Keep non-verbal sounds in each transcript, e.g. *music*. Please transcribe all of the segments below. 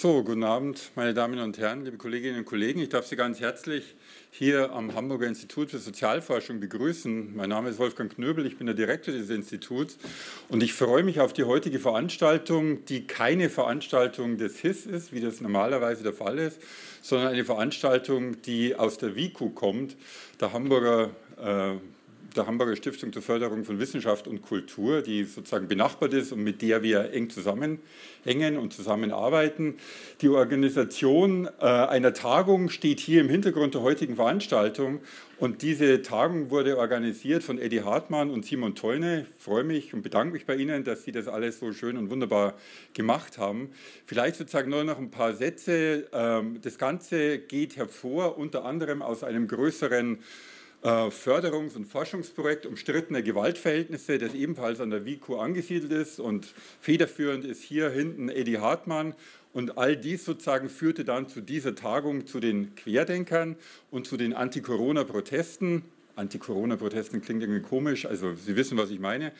So, guten Abend, meine Damen und Herren, liebe Kolleginnen und Kollegen. Ich darf Sie ganz herzlich hier am Hamburger Institut für Sozialforschung begrüßen. Mein Name ist Wolfgang Knöbel, ich bin der Direktor dieses Instituts und ich freue mich auf die heutige Veranstaltung, die keine Veranstaltung des HIS ist, wie das normalerweise der Fall ist, sondern eine Veranstaltung, die aus der WIKU kommt, der Hamburger äh, der Hamburger Stiftung zur Förderung von Wissenschaft und Kultur, die sozusagen benachbart ist und mit der wir eng zusammenhängen und zusammenarbeiten. Die Organisation äh, einer Tagung steht hier im Hintergrund der heutigen Veranstaltung und diese Tagung wurde organisiert von Eddie Hartmann und Simon Teune. Ich freue mich und bedanke mich bei Ihnen, dass Sie das alles so schön und wunderbar gemacht haben. Vielleicht sozusagen nur noch ein paar Sätze. Ähm, das Ganze geht hervor unter anderem aus einem größeren Förderungs- und Forschungsprojekt umstrittene Gewaltverhältnisse, das ebenfalls an der WICO angesiedelt ist. Und federführend ist hier hinten Eddie Hartmann. Und all dies sozusagen führte dann zu dieser Tagung, zu den Querdenkern und zu den Anti-Corona-Protesten. Anti-Corona-Protesten klingt irgendwie komisch, also Sie wissen, was ich meine.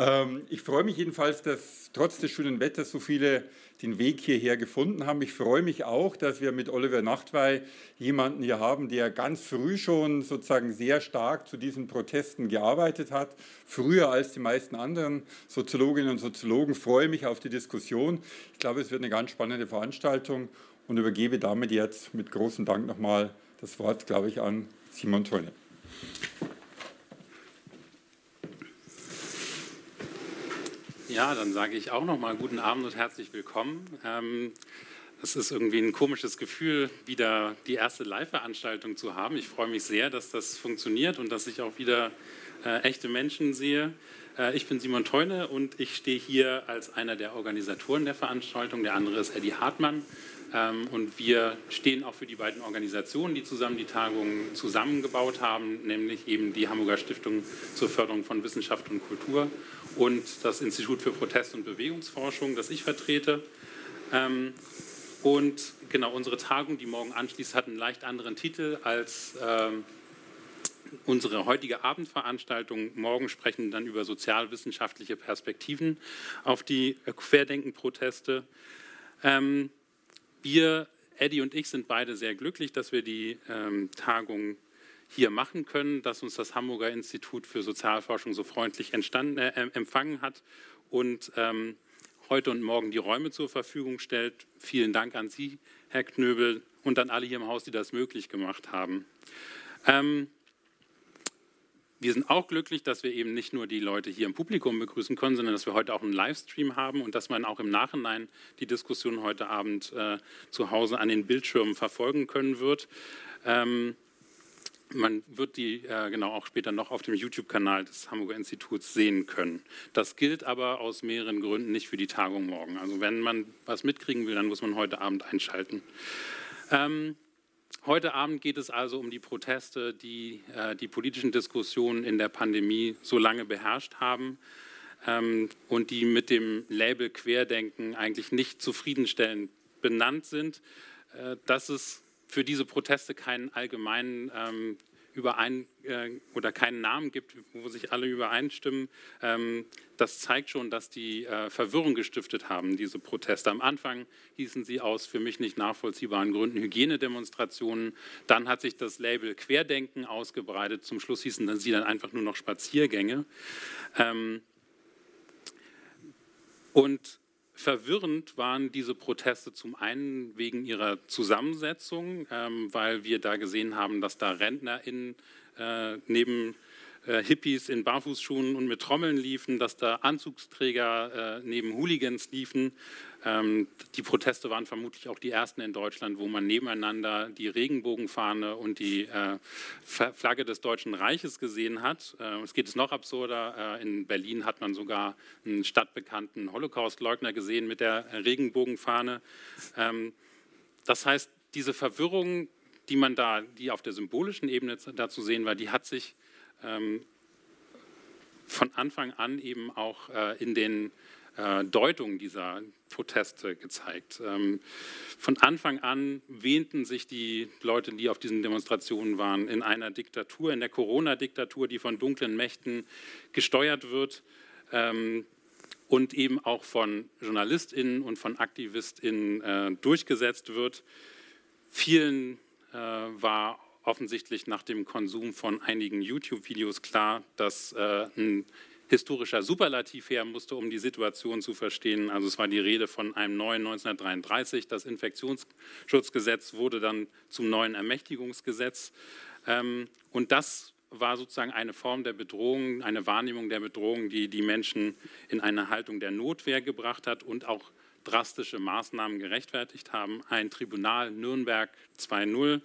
Ähm, ich freue mich jedenfalls, dass trotz des schönen Wetters so viele den Weg hierher gefunden haben. Ich freue mich auch, dass wir mit Oliver Nachtwey jemanden hier haben, der ganz früh schon sozusagen sehr stark zu diesen Protesten gearbeitet hat, früher als die meisten anderen Soziologinnen und Soziologen. Ich freue mich auf die Diskussion. Ich glaube, es wird eine ganz spannende Veranstaltung und übergebe damit jetzt mit großem Dank nochmal das Wort, glaube ich, an Simon Toine. Ja, dann sage ich auch noch mal guten Abend und herzlich willkommen. Ähm, es ist irgendwie ein komisches Gefühl, wieder die erste Live-Veranstaltung zu haben. Ich freue mich sehr, dass das funktioniert und dass ich auch wieder äh, echte Menschen sehe. Äh, ich bin Simon Teune und ich stehe hier als einer der Organisatoren der Veranstaltung. Der andere ist Eddie Hartmann. Ähm, und wir stehen auch für die beiden Organisationen, die zusammen die Tagung zusammengebaut haben, nämlich eben die Hamburger Stiftung zur Förderung von Wissenschaft und Kultur und das Institut für Protest- und Bewegungsforschung, das ich vertrete. Ähm, und genau, unsere Tagung, die morgen anschließt, hat einen leicht anderen Titel als ähm, unsere heutige Abendveranstaltung. Morgen sprechen wir dann über sozialwissenschaftliche Perspektiven auf die Querdenken-Proteste. Ähm, wir, Eddie und ich, sind beide sehr glücklich, dass wir die ähm, Tagung hier machen können, dass uns das Hamburger Institut für Sozialforschung so freundlich äh, empfangen hat und ähm, heute und morgen die Räume zur Verfügung stellt. Vielen Dank an Sie, Herr Knöbel, und an alle hier im Haus, die das möglich gemacht haben. Ähm, wir sind auch glücklich, dass wir eben nicht nur die Leute hier im Publikum begrüßen können, sondern dass wir heute auch einen Livestream haben und dass man auch im Nachhinein die Diskussion heute Abend äh, zu Hause an den Bildschirmen verfolgen können wird. Ähm, man wird die äh, genau auch später noch auf dem YouTube-Kanal des Hamburger Instituts sehen können. Das gilt aber aus mehreren Gründen nicht für die Tagung morgen. Also wenn man was mitkriegen will, dann muss man heute Abend einschalten. Ähm, Heute Abend geht es also um die Proteste, die äh, die politischen Diskussionen in der Pandemie so lange beherrscht haben ähm, und die mit dem Label Querdenken eigentlich nicht zufriedenstellend benannt sind. Äh, dass es für diese Proteste keinen allgemeinen ähm, überein äh, oder keinen Namen gibt, wo sich alle übereinstimmen, ähm, das zeigt schon, dass die äh, Verwirrung gestiftet haben, diese Proteste. Am Anfang hießen sie aus für mich nicht nachvollziehbaren Gründen Hygienedemonstrationen. Dann hat sich das Label Querdenken ausgebreitet. Zum Schluss hießen sie dann einfach nur noch Spaziergänge. Ähm, und Verwirrend waren diese Proteste zum einen wegen ihrer Zusammensetzung, ähm, weil wir da gesehen haben, dass da RentnerInnen äh, neben äh, Hippies in Barfußschuhen und mit Trommeln liefen, dass da Anzugsträger äh, neben Hooligans liefen. Ähm, die Proteste waren vermutlich auch die ersten in Deutschland, wo man nebeneinander die Regenbogenfahne und die äh, Flagge des Deutschen Reiches gesehen hat. Äh, es geht es noch absurder. Äh, in Berlin hat man sogar einen stadtbekannten Holocaust-Leugner gesehen mit der Regenbogenfahne. Ähm, das heißt, diese Verwirrung, die man da, die auf der symbolischen Ebene da zu sehen war, die hat sich ähm, von Anfang an eben auch in den äh, Deutungen dieser Proteste gezeigt. Ähm, von Anfang an wähnten sich die Leute, die auf diesen Demonstrationen waren, in einer Diktatur, in der Corona-Diktatur, die von dunklen Mächten gesteuert wird. Ähm, und eben auch von JournalistInnen und von AktivistInnen äh, durchgesetzt wird. Vielen äh, war offensichtlich nach dem Konsum von einigen YouTube-Videos klar, dass ein historischer Superlativ her musste, um die Situation zu verstehen. Also es war die Rede von einem neuen 1933. Das Infektionsschutzgesetz wurde dann zum neuen Ermächtigungsgesetz. Ähm, und das war sozusagen eine Form der Bedrohung, eine Wahrnehmung der Bedrohung, die die Menschen in eine Haltung der Notwehr gebracht hat und auch drastische Maßnahmen gerechtfertigt haben. Ein Tribunal Nürnberg 2.0 ähm,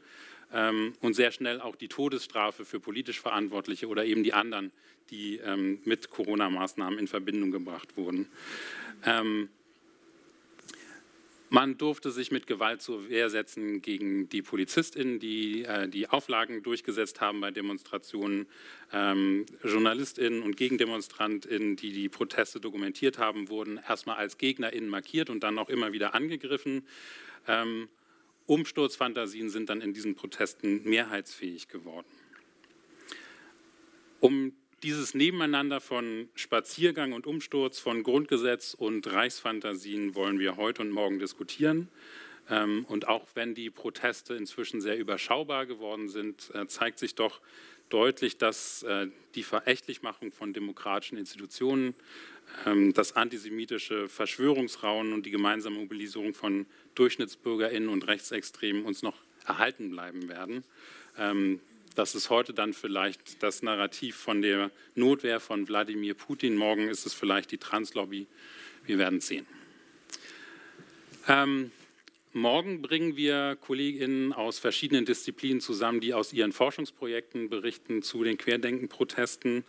und sehr schnell auch die Todesstrafe für politisch Verantwortliche oder eben die anderen, die ähm, mit Corona-Maßnahmen in Verbindung gebracht wurden. Ähm, man durfte sich mit Gewalt zur Wehr setzen gegen die PolizistInnen, die äh, die Auflagen durchgesetzt haben bei Demonstrationen, ähm, JournalistInnen und GegendemonstrantInnen, die die Proteste dokumentiert haben, wurden erstmal als GegnerInnen markiert und dann auch immer wieder angegriffen. Ähm, Umsturzfantasien sind dann in diesen Protesten mehrheitsfähig geworden. Um dieses Nebeneinander von Spaziergang und Umsturz, von Grundgesetz und Reichsfantasien wollen wir heute und morgen diskutieren. Ähm, und auch wenn die Proteste inzwischen sehr überschaubar geworden sind, äh, zeigt sich doch deutlich, dass äh, die Verächtlichmachung von demokratischen Institutionen, ähm, das antisemitische Verschwörungsrauen und die gemeinsame Mobilisierung von DurchschnittsbürgerInnen und Rechtsextremen uns noch erhalten bleiben werden. Ähm, das ist heute dann vielleicht das Narrativ von der Notwehr von Wladimir Putin. Morgen ist es vielleicht die Translobby. Wir werden sehen. Ähm, morgen bringen wir Kolleginnen aus verschiedenen Disziplinen zusammen, die aus ihren Forschungsprojekten berichten zu den Querdenken-Protesten.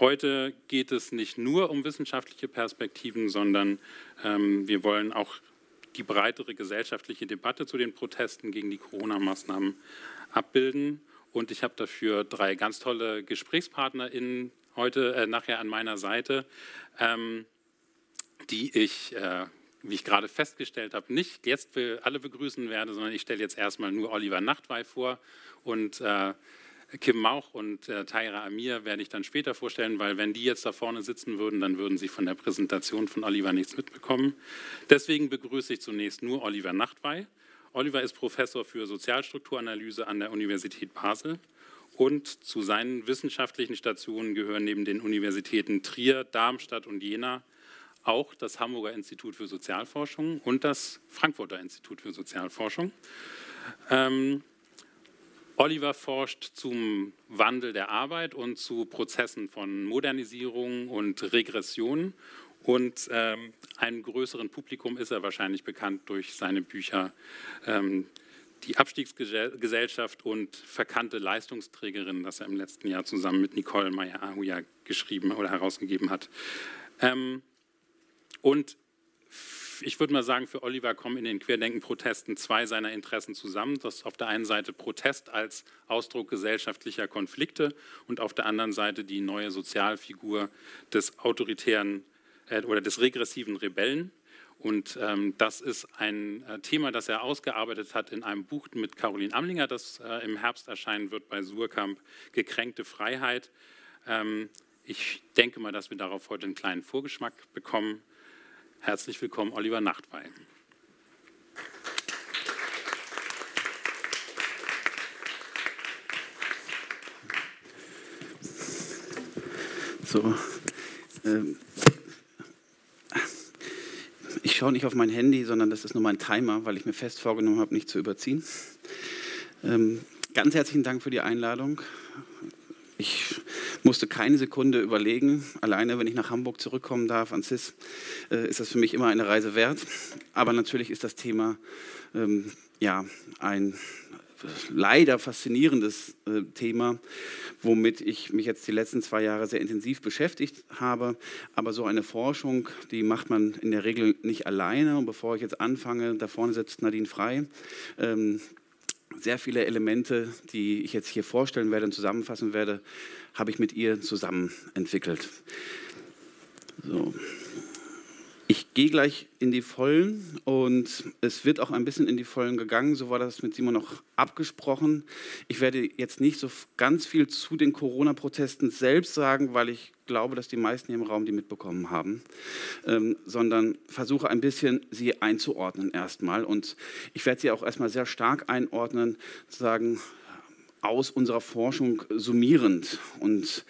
Heute geht es nicht nur um wissenschaftliche Perspektiven, sondern ähm, wir wollen auch die breitere gesellschaftliche Debatte zu den Protesten gegen die Corona-Maßnahmen abbilden. Und ich habe dafür drei ganz tolle GesprächspartnerInnen heute äh, nachher an meiner Seite, ähm, die ich, äh, wie ich gerade festgestellt habe, nicht jetzt für alle begrüßen werde, sondern ich stelle jetzt erstmal nur Oliver Nachtwey vor und äh, Kim Mauch und äh, Taira Amir werde ich dann später vorstellen, weil wenn die jetzt da vorne sitzen würden, dann würden sie von der Präsentation von Oliver nichts mitbekommen. Deswegen begrüße ich zunächst nur Oliver Nachtwey. Oliver ist Professor für Sozialstrukturanalyse an der Universität Basel und zu seinen wissenschaftlichen Stationen gehören neben den Universitäten Trier, Darmstadt und Jena auch das Hamburger Institut für Sozialforschung und das Frankfurter Institut für Sozialforschung. Ähm, Oliver forscht zum Wandel der Arbeit und zu Prozessen von Modernisierung und Regression und ähm, einem größeren Publikum ist er wahrscheinlich bekannt durch seine Bücher ähm, Die Abstiegsgesellschaft und Verkannte Leistungsträgerin, das er im letzten Jahr zusammen mit Nicole Meyer-Ahuja geschrieben oder herausgegeben hat. Ähm, und ich würde mal sagen, für Oliver kommen in den Querdenken-Protesten zwei seiner Interessen zusammen. Das ist auf der einen Seite Protest als Ausdruck gesellschaftlicher Konflikte und auf der anderen Seite die neue Sozialfigur des autoritären äh, oder des regressiven Rebellen. Und ähm, das ist ein äh, Thema, das er ausgearbeitet hat in einem Buch mit Caroline Amlinger, das äh, im Herbst erscheinen wird bei Surkamp, Gekränkte Freiheit. Ähm, ich denke mal, dass wir darauf heute einen kleinen Vorgeschmack bekommen. Herzlich willkommen, Oliver Nachtwey. So, ähm, ich schaue nicht auf mein Handy, sondern das ist nur mein Timer, weil ich mir fest vorgenommen habe, nicht zu überziehen. Ähm, ganz herzlichen Dank für die Einladung. Ich musste keine Sekunde überlegen. Alleine, wenn ich nach Hamburg zurückkommen darf, an CIS, ist das für mich immer eine Reise wert. Aber natürlich ist das Thema ähm, ja, ein leider faszinierendes äh, Thema, womit ich mich jetzt die letzten zwei Jahre sehr intensiv beschäftigt habe. Aber so eine Forschung, die macht man in der Regel nicht alleine. Und bevor ich jetzt anfange, da vorne sitzt Nadine Frei. Ähm, sehr viele Elemente, die ich jetzt hier vorstellen werde und zusammenfassen werde, habe ich mit ihr zusammen entwickelt. So. Ich gehe gleich in die Vollen und es wird auch ein bisschen in die Vollen gegangen. So war das mit Simon noch abgesprochen. Ich werde jetzt nicht so ganz viel zu den Corona-Protesten selbst sagen, weil ich glaube, dass die meisten hier im Raum die mitbekommen haben, ähm, sondern versuche ein bisschen sie einzuordnen erstmal. Und ich werde sie auch erstmal sehr stark einordnen, sagen, aus unserer Forschung summierend. Und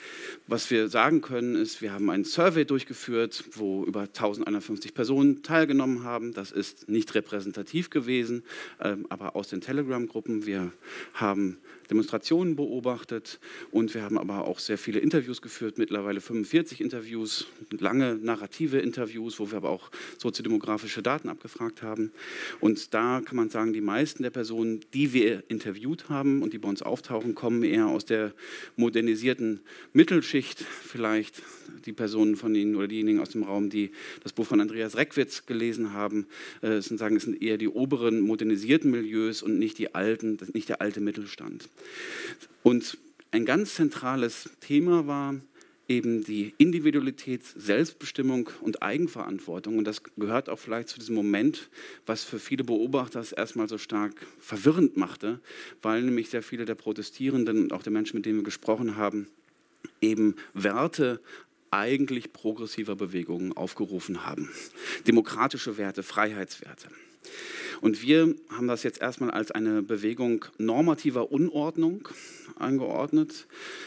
was wir sagen können, ist, wir haben einen Survey durchgeführt, wo über 1150 Personen teilgenommen haben. Das ist nicht repräsentativ gewesen, ähm, aber aus den Telegram-Gruppen. Wir haben Demonstrationen beobachtet und wir haben aber auch sehr viele Interviews geführt, mittlerweile 45 Interviews, lange narrative Interviews, wo wir aber auch soziodemografische Daten abgefragt haben. Und da kann man sagen, die meisten der Personen, die wir interviewt haben und die bei uns auftauchen, kommen eher aus der modernisierten Mittelschicht, vielleicht die Personen von Ihnen oder diejenigen aus dem Raum, die das Buch von Andreas Reckwitz gelesen haben, äh, sagen, es sind eher die oberen modernisierten Milieus und nicht die alten, nicht der alte Mittelstand. Und ein ganz zentrales Thema war eben die Individualität, Selbstbestimmung und Eigenverantwortung. Und das gehört auch vielleicht zu diesem Moment, was für viele Beobachter es erstmal so stark verwirrend machte, weil nämlich sehr viele der Protestierenden und auch der Menschen, mit denen wir gesprochen haben, eben Werte eigentlich progressiver Bewegungen aufgerufen haben. Demokratische Werte, Freiheitswerte. Und wir haben das jetzt erstmal als eine Bewegung normativer Unordnung eingeordnet,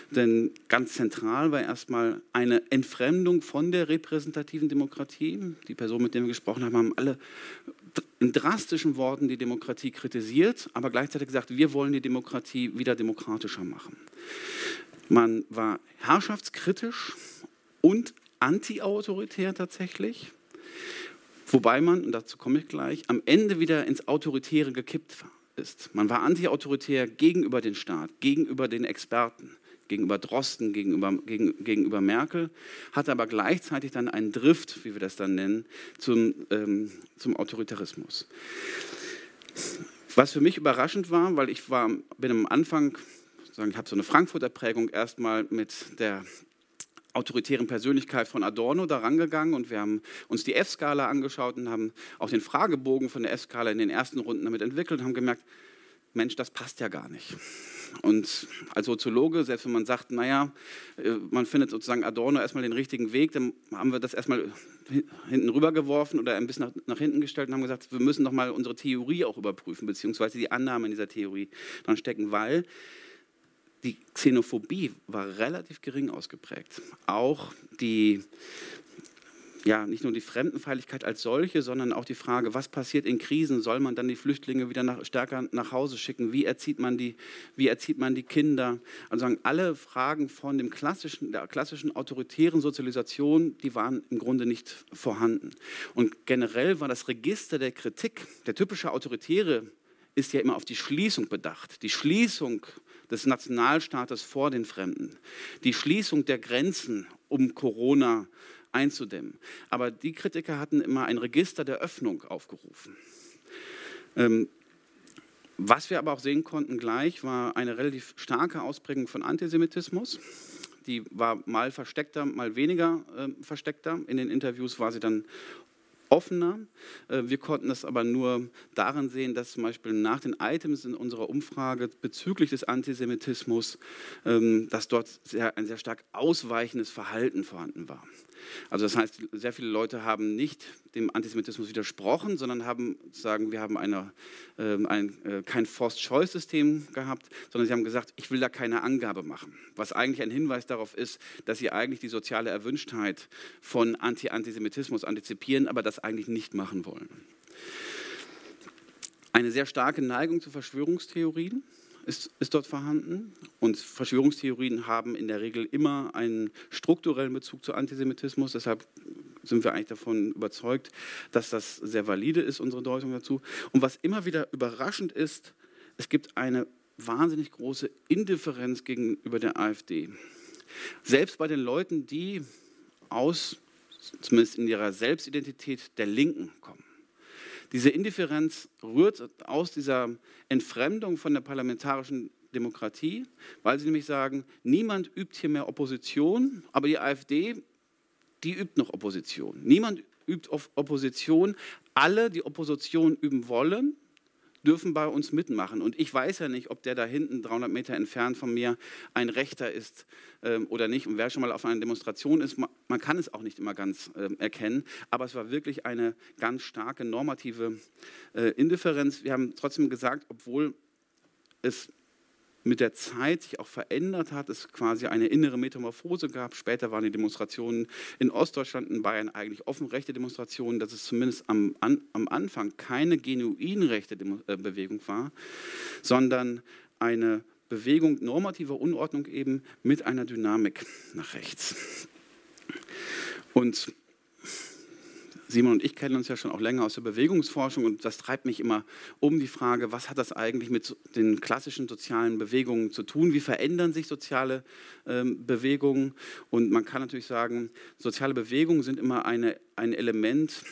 denn ganz zentral war erstmal eine Entfremdung von der repräsentativen Demokratie. Die Personen, mit denen wir gesprochen haben, haben alle in drastischen Worten die Demokratie kritisiert, aber gleichzeitig gesagt, wir wollen die Demokratie wieder demokratischer machen. Man war herrschaftskritisch und antiautoritär tatsächlich. Wobei man, und dazu komme ich gleich, am Ende wieder ins Autoritäre gekippt ist. Man war antiautoritär gegenüber dem Staat, gegenüber den Experten, gegenüber Drosten, gegenüber, gegen, gegenüber Merkel, hatte aber gleichzeitig dann einen Drift, wie wir das dann nennen, zum, ähm, zum Autoritarismus. Was für mich überraschend war, weil ich war, bin am Anfang, ich habe so eine Frankfurter Prägung erstmal mit der autoritären Persönlichkeit von Adorno da rangegangen und wir haben uns die F-Skala angeschaut und haben auch den Fragebogen von der F-Skala in den ersten Runden damit entwickelt und haben gemerkt, Mensch, das passt ja gar nicht. Und als Soziologe, selbst wenn man sagt, naja, äh, man findet sozusagen Adorno erstmal den richtigen Weg, dann haben wir das erstmal hinten rübergeworfen oder ein bisschen nach, nach hinten gestellt und haben gesagt, wir müssen doch mal unsere Theorie auch überprüfen, beziehungsweise die Annahmen in dieser Theorie dran stecken, weil die Xenophobie war relativ gering ausgeprägt. Auch die, ja, nicht nur die Fremdenfeindlichkeit als solche, sondern auch die Frage, was passiert in Krisen? Soll man dann die Flüchtlinge wieder nach, stärker nach Hause schicken? Wie erzieht man die, wie erzieht man die Kinder? Also alle Fragen von dem klassischen, der klassischen autoritären Sozialisation, die waren im Grunde nicht vorhanden. Und generell war das Register der Kritik, der typische Autoritäre, ist ja immer auf die Schließung bedacht. Die Schließung des Nationalstaates vor den Fremden, die Schließung der Grenzen, um Corona einzudämmen. Aber die Kritiker hatten immer ein Register der Öffnung aufgerufen. Ähm, was wir aber auch sehen konnten gleich, war eine relativ starke Ausprägung von Antisemitismus. Die war mal versteckter, mal weniger äh, versteckter. In den Interviews war sie dann offener. Äh, wir konnten das aber nur darin sehen, dass zum Beispiel nach den Items in unserer Umfrage bezüglich des Antisemitismus, ähm, dass dort ein sehr stark ausweichendes Verhalten vorhanden war. Also das heißt, sehr viele Leute haben nicht dem Antisemitismus widersprochen, sondern haben sagen, wir haben eine, ähm, ein, äh, kein Forced-Choice-System gehabt, sondern sie haben gesagt, ich will da keine Angabe machen. Was eigentlich ein Hinweis darauf ist, dass sie eigentlich die soziale Erwünschtheit von Anti-Antisemitismus antizipieren, aber das eigentlich nicht machen wollen. Eine sehr starke Neigung zu Verschwörungstheorien ist, ist dort vorhanden. Und Verschwörungstheorien haben in der Regel immer einen strukturellen Bezug zu Antisemitismus. Deshalb sind wir eigentlich davon überzeugt, dass das sehr valide ist, unsere Deutung dazu. Und was immer wieder überraschend ist, es gibt eine wahnsinnig große Indifferenz gegenüber der AfD. Selbst bei den Leuten, die aus, zumindest in ihrer Selbstidentität, der Linken kommen. Diese Indifferenz rührt aus dieser Entfremdung von der parlamentarischen Demokratie, weil sie nämlich sagen, niemand übt hier mehr Opposition, aber die AfD, die übt noch Opposition. Niemand übt Opposition. Alle, die Opposition üben wollen, dürfen bei uns mitmachen. Und ich weiß ja nicht, ob der da hinten 300 Meter entfernt von mir ein Rechter ist ähm, oder nicht. Und wer schon mal auf einer Demonstration ist, man, man kann es auch nicht immer ganz ähm, erkennen. Aber es war wirklich eine ganz starke normative äh, Indifferenz. Wir haben trotzdem gesagt, obwohl es mit der Zeit sich auch verändert hat, es quasi eine innere Metamorphose gab. Später waren die Demonstrationen in Ostdeutschland, in Bayern eigentlich offen rechte Demonstrationen, dass es zumindest am, an, am Anfang keine genuin rechte äh, Bewegung war, sondern eine Bewegung normativer Unordnung eben mit einer Dynamik nach rechts. Und Simon und ich kennen uns ja schon auch länger aus der Bewegungsforschung und das treibt mich immer um die Frage, was hat das eigentlich mit den klassischen sozialen Bewegungen zu tun? Wie verändern sich soziale ähm, Bewegungen? Und man kann natürlich sagen, soziale Bewegungen sind immer eine, ein Element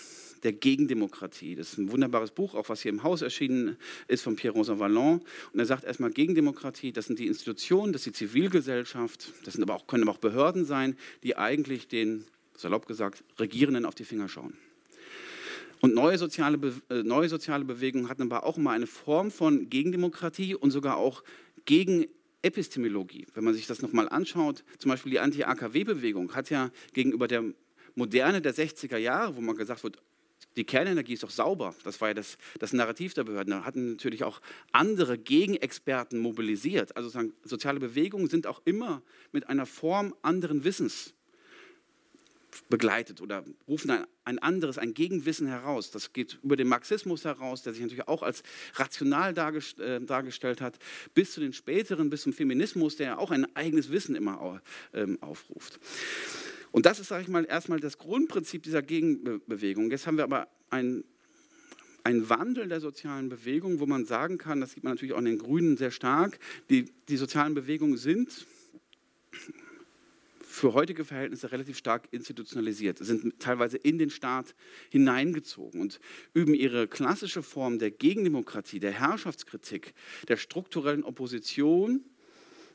der Gegendemokratie. Das ist ein wunderbares Buch, auch was hier im Haus erschienen ist, von Pierre-Rosa Vallon. Und er sagt erstmal, Gegendemokratie, das sind die Institutionen, das ist die Zivilgesellschaft, das sind aber auch, können aber auch Behörden sein, die eigentlich den, salopp gesagt, Regierenden auf die Finger schauen. Und neue soziale, äh, neue soziale Bewegungen hatten aber auch immer eine Form von Gegendemokratie und sogar auch gegen Epistemologie. Wenn man sich das nochmal anschaut, zum Beispiel die Anti-AKW-Bewegung hat ja gegenüber der Moderne der 60er Jahre, wo man gesagt wird, die Kernenergie ist doch sauber, das war ja das, das Narrativ der Behörden, da hatten natürlich auch andere Gegenexperten mobilisiert. Also soziale Bewegungen sind auch immer mit einer Form anderen Wissens begleitet oder rufen ein, ein, anderes, ein Gegenwissen heraus. Das geht über den Marxismus heraus, der sich natürlich auch als rational dargest, äh, dargestellt hat, bis zu den späteren, bis zum Feminismus, der auch ein eigenes Wissen immer ähm, aufruft. Und das ist, sage ich mal, erstmal das Grundprinzip dieser Gegenbewegung. Jetzt haben wir aber ein ein Wandel der sozialen Bewegung, wo man sagen kann, das sieht man natürlich auch in den Grünen sehr stark, die, die sozialen Bewegungen sind für heutige Verhältnisse relativ stark institutionalisiert, sind teilweise in den Staat hineingezogen und üben ihre klassische Form der Gegendemokratie, der Herrschaftskritik, der strukturellen Opposition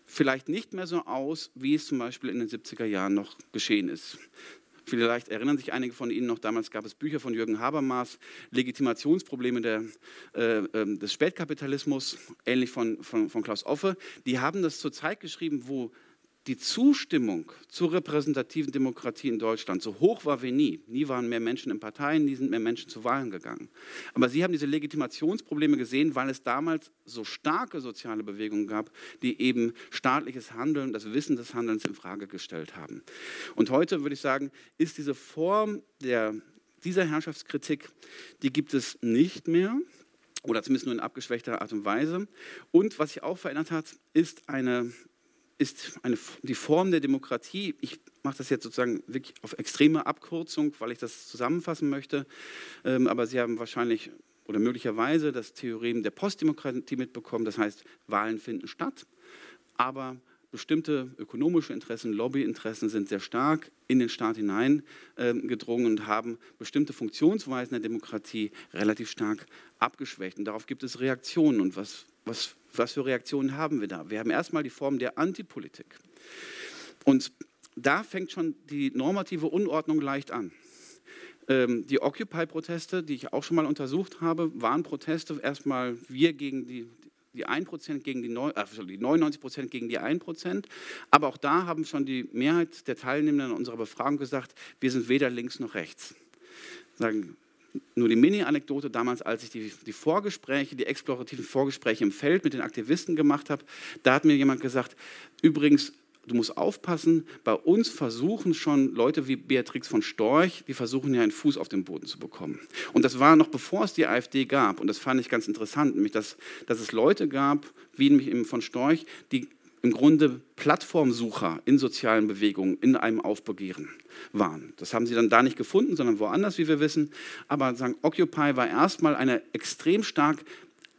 vielleicht nicht mehr so aus, wie es zum Beispiel in den 70er Jahren noch geschehen ist. Vielleicht erinnern sich einige von Ihnen noch, damals gab es Bücher von Jürgen Habermas, Legitimationsprobleme der, äh, ähm, des Spätkapitalismus, ähnlich von, von, von Klaus Offe. Die haben das zur Zeit geschrieben, wo die Zustimmung zur repräsentativen Demokratie in Deutschland so hoch war wie nie. Nie waren mehr Menschen in Parteien, nie sind mehr Menschen zu Wahlen gegangen. Aber sie haben diese Legitimationsprobleme gesehen, weil es damals so starke soziale Bewegungen gab, die eben staatliches Handeln, das Wissen des Handelns in Frage gestellt haben. Und heute würde ich sagen, ist diese Form der, dieser Herrschaftskritik, die gibt es nicht mehr oder zumindest nur in abgeschwächter Art und Weise. Und was sich auch verändert hat, ist eine ist eine, die Form der Demokratie, ich mache das jetzt sozusagen wirklich auf extreme Abkürzung, weil ich das zusammenfassen möchte, ähm, aber Sie haben wahrscheinlich oder möglicherweise das Theorem der Postdemokratie mitbekommen, das heißt, Wahlen finden statt, aber bestimmte ökonomische Interessen, Lobbyinteressen sind sehr stark in den Staat hineingedrungen äh, und haben bestimmte Funktionsweisen der Demokratie relativ stark abgeschwächt. Und darauf gibt es Reaktionen. Und was, was was für Reaktionen haben wir da? Wir haben erstmal die Form der Antipolitik. Und da fängt schon die normative Unordnung leicht an. Ähm, die Occupy-Proteste, die ich auch schon mal untersucht habe, waren Proteste erstmal wir gegen die, die 1% gegen die, 9, äh, die 99% gegen die 1%. Aber auch da haben schon die Mehrheit der Teilnehmenden an unserer Befragung gesagt, wir sind weder links noch rechts. Sagen, nur die Mini-Anekdote damals, als ich die, die Vorgespräche, die explorativen Vorgespräche im Feld mit den Aktivisten gemacht habe, da hat mir jemand gesagt, übrigens, du musst aufpassen, bei uns versuchen schon Leute wie Beatrix von Storch, die versuchen ja einen Fuß auf den Boden zu bekommen. Und das war noch bevor es die AfD gab. Und das fand ich ganz interessant, nämlich dass, dass es Leute gab, wie nämlich eben von Storch, die im Grunde Plattformsucher in sozialen Bewegungen in einem Aufbegehren waren. Das haben sie dann da nicht gefunden, sondern woanders, wie wir wissen. Aber sagen, Occupy war erstmal eine extrem stark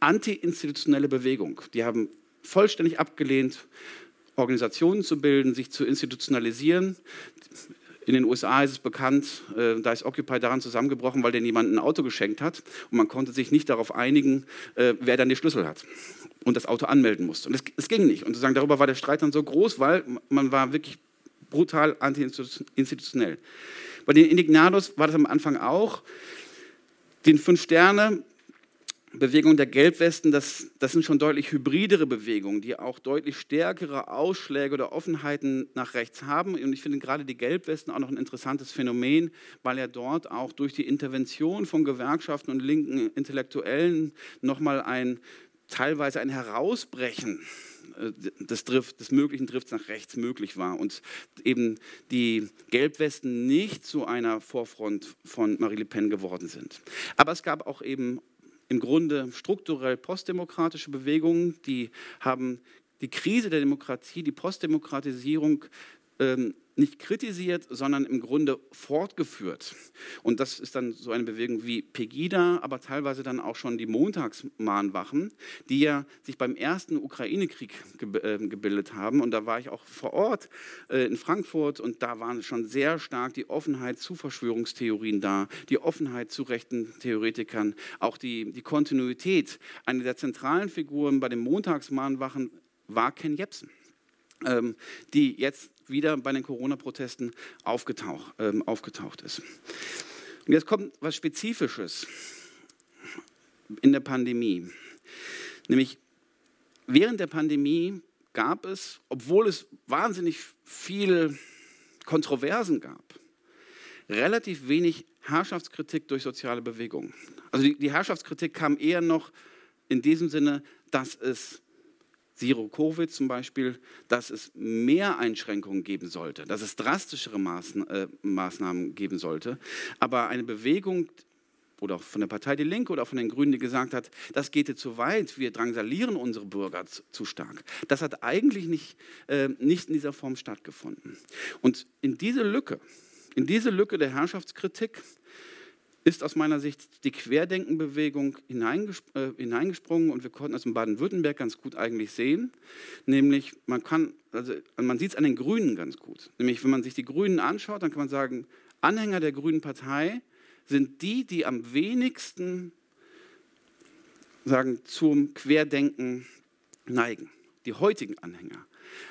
anti-institutionelle Bewegung. Die haben vollständig abgelehnt, Organisationen zu bilden, sich zu institutionalisieren. In den USA ist es bekannt, äh, da ist Occupy daran zusammengebrochen, weil der niemand ein Auto geschenkt hat und man konnte sich nicht darauf einigen, äh, wer dann die Schlüssel hat und das Auto anmelden musste. Und es ging nicht. Und sozusagen darüber war der Streit dann so groß, weil man war wirklich brutal anti-institutionell. Bei den Indignados war das am Anfang auch. Den Fünf-Sterne Bewegung der Gelbwesten, das, das sind schon deutlich hybridere Bewegungen, die auch deutlich stärkere Ausschläge oder Offenheiten nach rechts haben. Und ich finde gerade die Gelbwesten auch noch ein interessantes Phänomen, weil er dort auch durch die Intervention von Gewerkschaften und linken Intellektuellen nochmal ein teilweise ein Herausbrechen äh, des, Drift, des möglichen Drifts nach rechts möglich war und eben die Gelbwesten nicht zu einer Vorfront von Marie Le Pen geworden sind. Aber es gab auch eben im Grunde strukturell postdemokratische Bewegungen, die haben die Krise der Demokratie, die Postdemokratisierung ähm, nicht kritisiert, sondern im Grunde fortgeführt. Und das ist dann so eine Bewegung wie Pegida, aber teilweise dann auch schon die Montagsmahnwachen, die ja sich beim ersten Ukraine-Krieg äh, gebildet haben. Und da war ich auch vor Ort äh, in Frankfurt und da waren schon sehr stark die Offenheit zu Verschwörungstheorien da, die Offenheit zu rechten Theoretikern, auch die, die Kontinuität. Eine der zentralen Figuren bei den Montagsmahnwachen war Ken Jebsen ähm, die jetzt wieder bei den Corona-Protesten aufgetaucht, ähm, aufgetaucht ist. Und jetzt kommt was Spezifisches in der Pandemie. Nämlich während der Pandemie gab es, obwohl es wahnsinnig viel Kontroversen gab, relativ wenig Herrschaftskritik durch soziale Bewegungen. Also die, die Herrschaftskritik kam eher noch in diesem Sinne, dass es Zero-Covid zum Beispiel, dass es mehr Einschränkungen geben sollte, dass es drastischere äh, Maßnahmen geben sollte. Aber eine Bewegung, oder auch von der Partei Die Linke oder auch von den Grünen, die gesagt hat, das geht jetzt zu weit, wir drangsalieren unsere Bürger zu stark. Das hat eigentlich nicht, äh, nicht in dieser Form stattgefunden. Und in diese Lücke, in diese Lücke der Herrschaftskritik ist aus meiner Sicht die Querdenkenbewegung äh, hineingesprungen und wir konnten das in Baden-Württemberg ganz gut eigentlich sehen. Nämlich, man kann, also man sieht es an den Grünen ganz gut. Nämlich, wenn man sich die Grünen anschaut, dann kann man sagen, Anhänger der Grünen Partei sind die, die am wenigsten sagen, zum Querdenken neigen. Die heutigen Anhänger.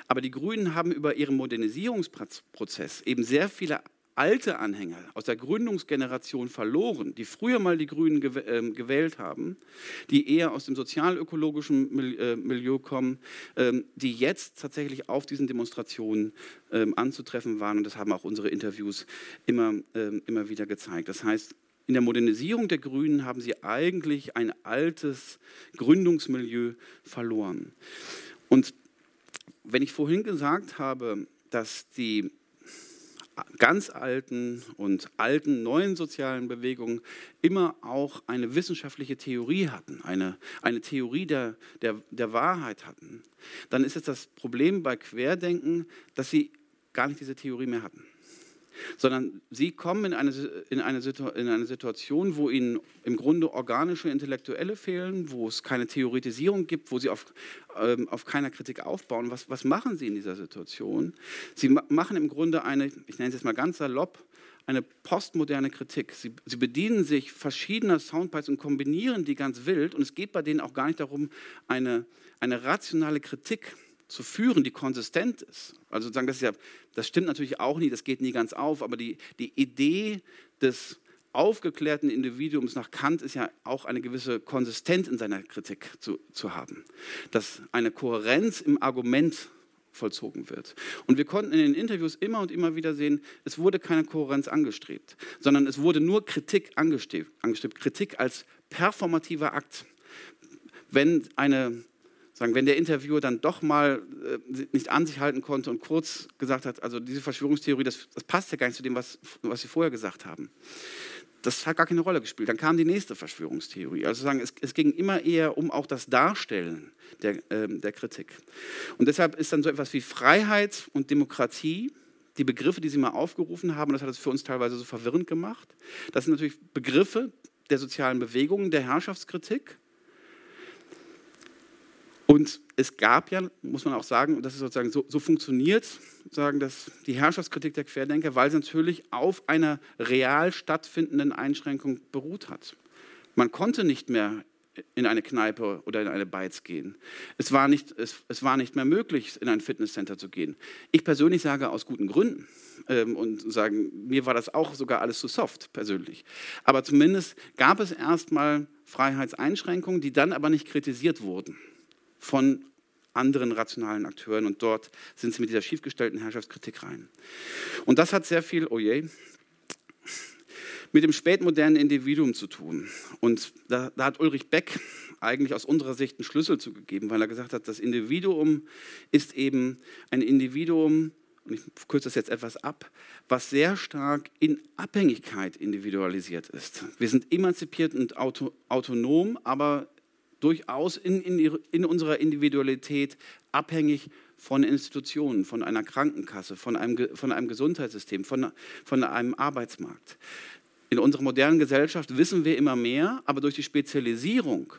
Aber die Grünen haben über ihren Modernisierungsprozess eben sehr viele alte Anhänger aus der Gründungsgeneration verloren, die früher mal die Grünen ähm, gewählt haben, die eher aus dem sozialökologischen äh, Milieu kommen, ähm, die jetzt tatsächlich auf diesen Demonstrationen ähm, anzutreffen waren. Und das haben auch unsere Interviews immer, immer wieder gezeigt. Das heißt, in der Modernisierung der Grünen haben sie eigentlich ein altes Gründungsmilieu verloren. Und wenn ich vorhin gesagt habe, dass die ganz alten und alten neuen sozialen Bewegungen immer auch eine wissenschaftliche Theorie hatten, eine, eine Theorie der, der, der Wahrheit hatten, dann ist es das Problem bei Querdenken, dass sie gar nicht diese Theorie mehr hatten sondern sie kommen in eine, in, eine in eine Situation, wo ihnen im Grunde organische Intellektuelle fehlen, wo es keine Theoretisierung gibt, wo sie auf, ähm, auf keiner Kritik aufbauen. Was, was machen sie in dieser Situation? Sie ma machen im Grunde eine, ich nenne es jetzt mal ganz salopp, eine postmoderne Kritik. Sie, sie, bedienen sich verschiedener Soundbites und kombinieren die ganz wild. Und es geht bei denen auch gar nicht darum, eine, eine rationale Kritik zu zu führen, die konsistent ist. Also sozusagen, das, ja, das stimmt natürlich auch nie, das geht nie ganz auf, aber die, die Idee des aufgeklärten Individuums nach Kant ist ja auch eine gewisse Konsistenz in seiner Kritik zu, zu haben, dass eine Kohärenz im Argument vollzogen wird. Und wir konnten in den Interviews immer und immer wieder sehen, es wurde keine Kohärenz angestrebt, sondern es wurde nur Kritik angestrebt, angestrebt Kritik als performativer Akt. Wenn eine Sagen, wenn der Interviewer dann doch mal äh, nicht an sich halten konnte und kurz gesagt hat, also diese Verschwörungstheorie, das, das passt ja gar nicht zu dem, was, was Sie vorher gesagt haben. Das hat gar keine Rolle gespielt. Dann kam die nächste Verschwörungstheorie. Also sagen, es, es ging immer eher um auch das Darstellen der, äh, der Kritik. Und deshalb ist dann so etwas wie Freiheit und Demokratie, die Begriffe, die Sie mal aufgerufen haben, das hat es für uns teilweise so verwirrend gemacht. Das sind natürlich Begriffe der sozialen Bewegungen, der Herrschaftskritik. Und es gab ja, muss man auch sagen, und das ist sozusagen so, so funktioniert, sagen das die Herrschaftskritik der Querdenker, weil sie natürlich auf einer real stattfindenden Einschränkung beruht hat. Man konnte nicht mehr in eine Kneipe oder in eine Beiz gehen. Es war, nicht, es, es war nicht mehr möglich, in ein Fitnesscenter zu gehen. Ich persönlich sage aus guten Gründen ähm, und sagen, mir war das auch sogar alles zu soft persönlich. Aber zumindest gab es erstmal Freiheitseinschränkungen, die dann aber nicht kritisiert wurden von anderen rationalen Akteuren und dort sind sie mit dieser schiefgestellten Herrschaftskritik rein. Und das hat sehr viel, oh je, mit dem spätmodernen Individuum zu tun. Und da, da, hat Ulrich Beck eigentlich aus unserer Sicht einen Schlüssel zugegeben, weil er gesagt hat, das Individuum ist eben ein Individuum, und ich kürze das jetzt etwas ab, was sehr stark in Abhängigkeit individualisiert ist. Wir sind emanzipiert und auto, autonom, aber durchaus in, in, in unserer Individualität abhängig von Institutionen, von einer Krankenkasse, von einem, von einem Gesundheitssystem, von, von einem Arbeitsmarkt. In unserer modernen Gesellschaft wissen wir immer mehr, aber durch die Spezialisierung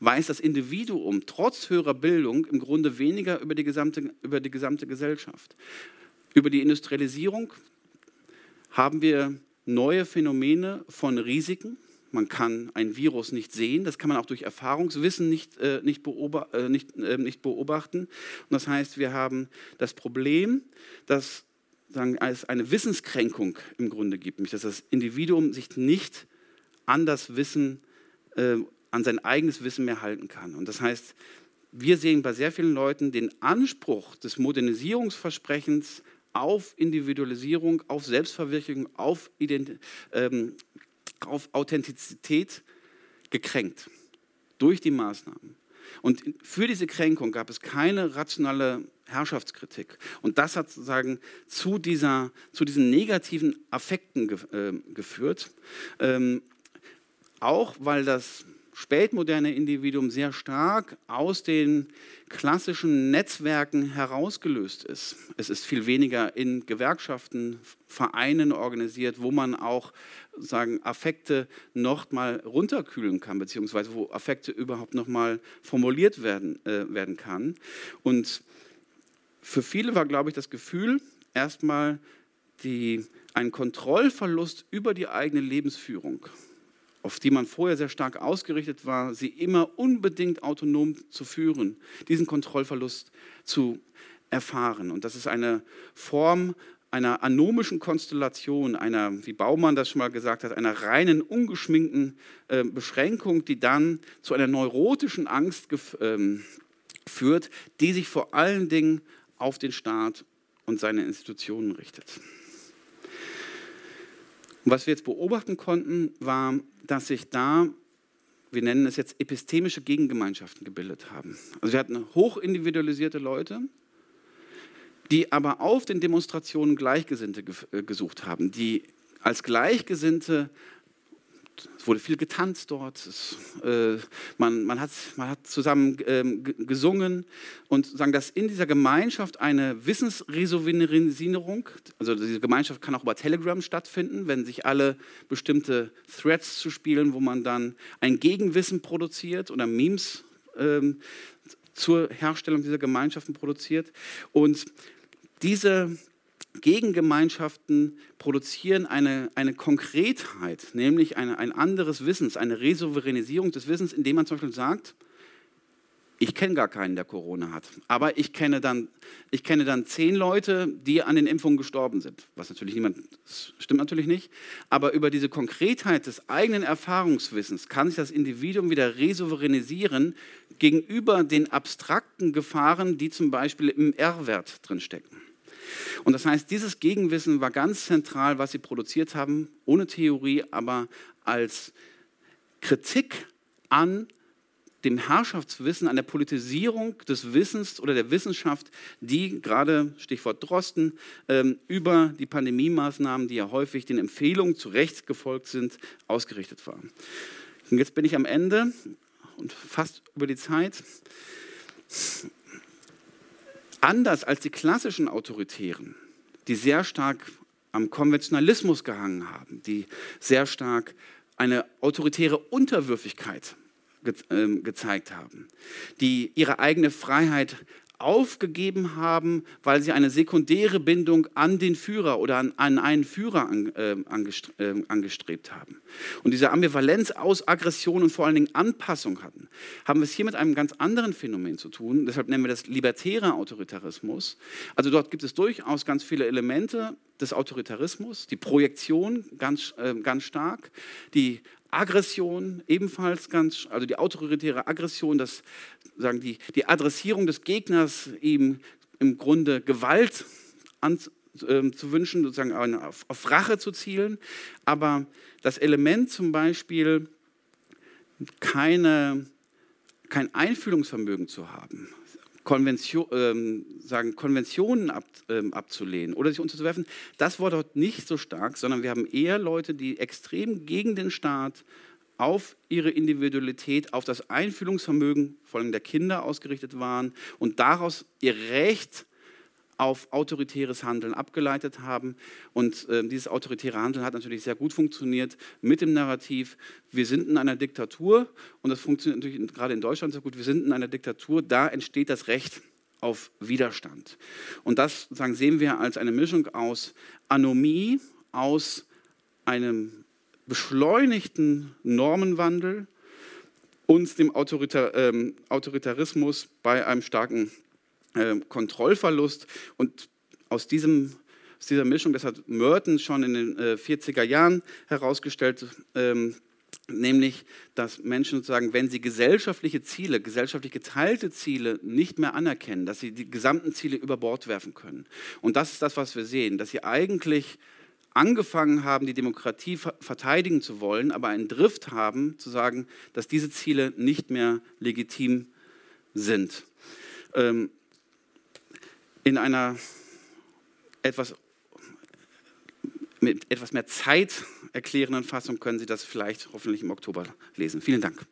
weiß das Individuum trotz höherer Bildung im Grunde weniger über die gesamte, über die gesamte Gesellschaft. Über die Industrialisierung haben wir neue Phänomene von Risiken. Man kann ein Virus nicht sehen, das kann man auch durch Erfahrungswissen nicht, äh, nicht, beobachten, äh, nicht, äh, nicht beobachten. Und das heißt, wir haben das Problem, dass es eine Wissenskränkung im Grunde gibt, nämlich dass das Individuum sich nicht an das Wissen, äh, an sein eigenes Wissen mehr halten kann. Und das heißt, wir sehen bei sehr vielen Leuten den Anspruch des Modernisierungsversprechens auf Individualisierung, auf Selbstverwirklichung, auf, Ident ähm, auf Authentizität gekränkt durch die Maßnahmen. Und für diese Kränkung gab es keine rationale Herrschaftskritik. Und das hat sozusagen zu, dieser, zu diesen negativen Affekten ge, äh, geführt. Ähm, auch weil das spätmoderne Individuum sehr stark aus den klassischen Netzwerken herausgelöst ist. Es ist viel weniger in Gewerkschaften, Vereinen organisiert, wo man auch sagen, Affekte noch mal runterkühlen kann, beziehungsweise wo Affekte überhaupt noch mal formuliert werden, äh, werden kann. Und für viele war, glaube ich, das Gefühl, erstmal die, ein Kontrollverlust über die eigene Lebensführung, auf die man vorher sehr stark ausgerichtet war, sie immer unbedingt autonom zu führen, diesen Kontrollverlust zu erfahren. Und das ist eine Form einer anomischen Konstellation, einer, wie Baumann das schon mal gesagt hat, einer reinen, ungeschminkten äh, Beschränkung, die dann zu einer neurotischen Angst ähm, führt, die sich vor allen Dingen auf den Staat und seine Institutionen richtet. Und was wir jetzt beobachten konnten, war, dass sich da, wir nennen es jetzt epistemische Gegengemeinschaften gebildet haben. Also wir hatten hochindividualisierte Leute, die aber auf den Demonstrationen Gleichgesinnte äh, gesucht haben, die als Gleichgesinnte es wurde viel getanzt dort. Es, äh, man, man, hat, man hat zusammen ähm, gesungen und sagen, dass in dieser Gemeinschaft eine Wissensresonierung, also diese Gemeinschaft kann auch über Telegram stattfinden, wenn sich alle bestimmte Threads zu spielen, wo man dann ein Gegenwissen produziert oder Memes ähm, zur Herstellung dieser Gemeinschaften produziert. Und diese Gegengemeinschaften produzieren eine, eine Konkretheit, nämlich eine, ein anderes Wissens, eine Resouveränisierung des Wissens, indem man zum Beispiel sagt, ich kenne gar keinen, der Corona hat. Aber ich kenne, dann, ich kenne dann zehn Leute, die an den Impfungen gestorben sind. Was natürlich niemand, stimmt natürlich nicht. Aber über diese Konkretheit des eigenen Erfahrungswissens kann sich das Individuum wieder resouveränisieren gegenüber den abstrakten Gefahren, die zum Beispiel im R-Wert drinstecken. Und das heißt, dieses Gegenwissen war ganz zentral, was sie produziert haben, ohne Theorie, aber als Kritik an dem Herrschaftswissen, an der Politisierung des Wissens oder der Wissenschaft, die gerade, Stichwort Drosten, ähm, über die Pandemiemaßnahmen, die ja häufig den Empfehlungen zu Recht gefolgt sind, ausgerichtet waren. Und jetzt bin ich am Ende und fast über die Zeit. Anders als die klassischen Autoritären, die sehr stark am Konventionalismus gehangen haben, die sehr stark eine autoritäre Unterwürfigkeit ge äh, gezeigt haben, die ihre eigene Freiheit aufgegeben haben, weil sie eine sekundäre Bindung an den Führer oder an, an einen Führer an, äh, angestrebt, äh, angestrebt haben. Und diese Ambivalenz aus Aggression und vor allen Dingen Anpassung hatten, haben wir es hier mit einem ganz anderen Phänomen zu tun. Deshalb nennen wir das libertärer Autoritarismus. Also dort gibt es durchaus ganz viele Elemente des Autoritarismus, die Projektion ganz, äh, ganz stark, die Aggression ebenfalls ganz, also die autoritäre Aggression, das, sagen die, die Adressierung des Gegners ihm im Grunde Gewalt an, äh, zu wünschen, sozusagen auf, auf Rache zu zielen. Aber das Element zum Beispiel, keine, kein Einfühlungsvermögen zu haben, Konvention, ähm, sagen, Konventionen ab, ähm, abzulehnen oder sich unterzuwerfen, das war dort nicht so stark, sondern wir haben eher Leute, die extrem gegen den Staat auf ihre Individualität, auf das Einfühlungsvermögen vor allem der Kinder ausgerichtet waren und daraus ihr Recht auf autoritäres Handeln abgeleitet haben. Und äh, dieses autoritäre Handeln hat natürlich sehr gut funktioniert mit dem Narrativ, wir sind in einer Diktatur und das funktioniert natürlich gerade in Deutschland sehr gut, wir sind in einer Diktatur, da entsteht das Recht auf Widerstand. Und das sagen, sehen wir als eine Mischung aus Anomie, aus einem beschleunigten Normenwandel und dem Autoritar ähm, Autoritarismus bei einem starken äh, Kontrollverlust. Und aus, diesem, aus dieser Mischung, das hat Merton schon in den äh, 40er Jahren herausgestellt, ähm, nämlich, dass Menschen sozusagen, wenn sie gesellschaftliche Ziele, gesellschaftlich geteilte Ziele nicht mehr anerkennen, dass sie die gesamten Ziele über Bord werfen können. Und das ist das, was wir sehen, dass sie eigentlich angefangen haben, die Demokratie verteidigen zu wollen, aber einen Drift haben, zu sagen, dass diese Ziele nicht mehr legitim sind. Ähm, in einer etwas, mit etwas mehr Zeit erklärenden Fassung können Sie das vielleicht hoffentlich im Oktober lesen. Vielen Dank.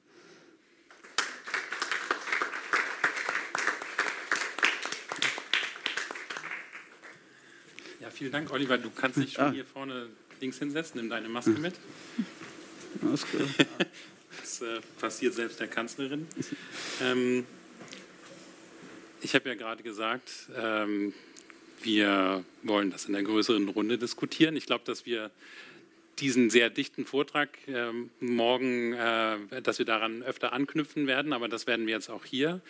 Ja, vielen Dank, Oliver. Du kannst dich schon ah. hier vorne links hinsetzen. Nimm deine Maske mit. Klar. Das äh, passiert selbst der Kanzlerin. Ähm, ich habe ja gerade gesagt, ähm, wir wollen das in der größeren Runde diskutieren. Ich glaube, dass wir diesen sehr dichten Vortrag äh, morgen, äh, dass wir daran öfter anknüpfen werden, aber das werden wir jetzt auch hier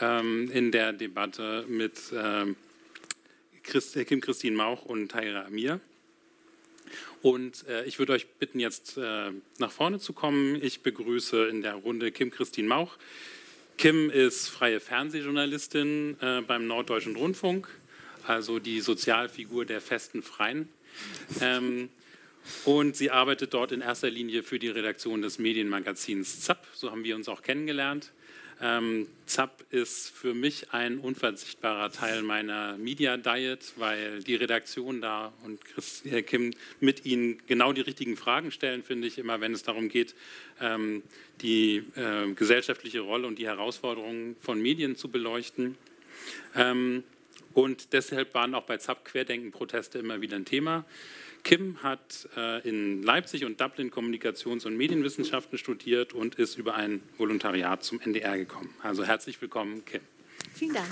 ähm, in der Debatte mit äh, Christ, Kim Christine Mauch und Taira Amir. Und äh, ich würde euch bitten, jetzt äh, nach vorne zu kommen. Ich begrüße in der Runde Kim Christine Mauch. Kim ist freie Fernsehjournalistin äh, beim Norddeutschen Rundfunk, also die Sozialfigur der festen Freien. Ähm, und sie arbeitet dort in erster Linie für die Redaktion des Medienmagazins ZAP. So haben wir uns auch kennengelernt. Ähm, ZAP ist für mich ein unverzichtbarer Teil meiner Media Diet, weil die Redaktion da und Chris, äh, Kim mit ihnen genau die richtigen Fragen stellen, finde ich, immer wenn es darum geht, ähm, die äh, gesellschaftliche Rolle und die Herausforderungen von Medien zu beleuchten. Ähm, und deshalb waren auch bei ZAP Querdenken-Proteste immer wieder ein Thema. Kim hat äh, in Leipzig und Dublin Kommunikations- und Medienwissenschaften studiert und ist über ein Volontariat zum NDR gekommen. Also herzlich willkommen, Kim. Vielen Dank.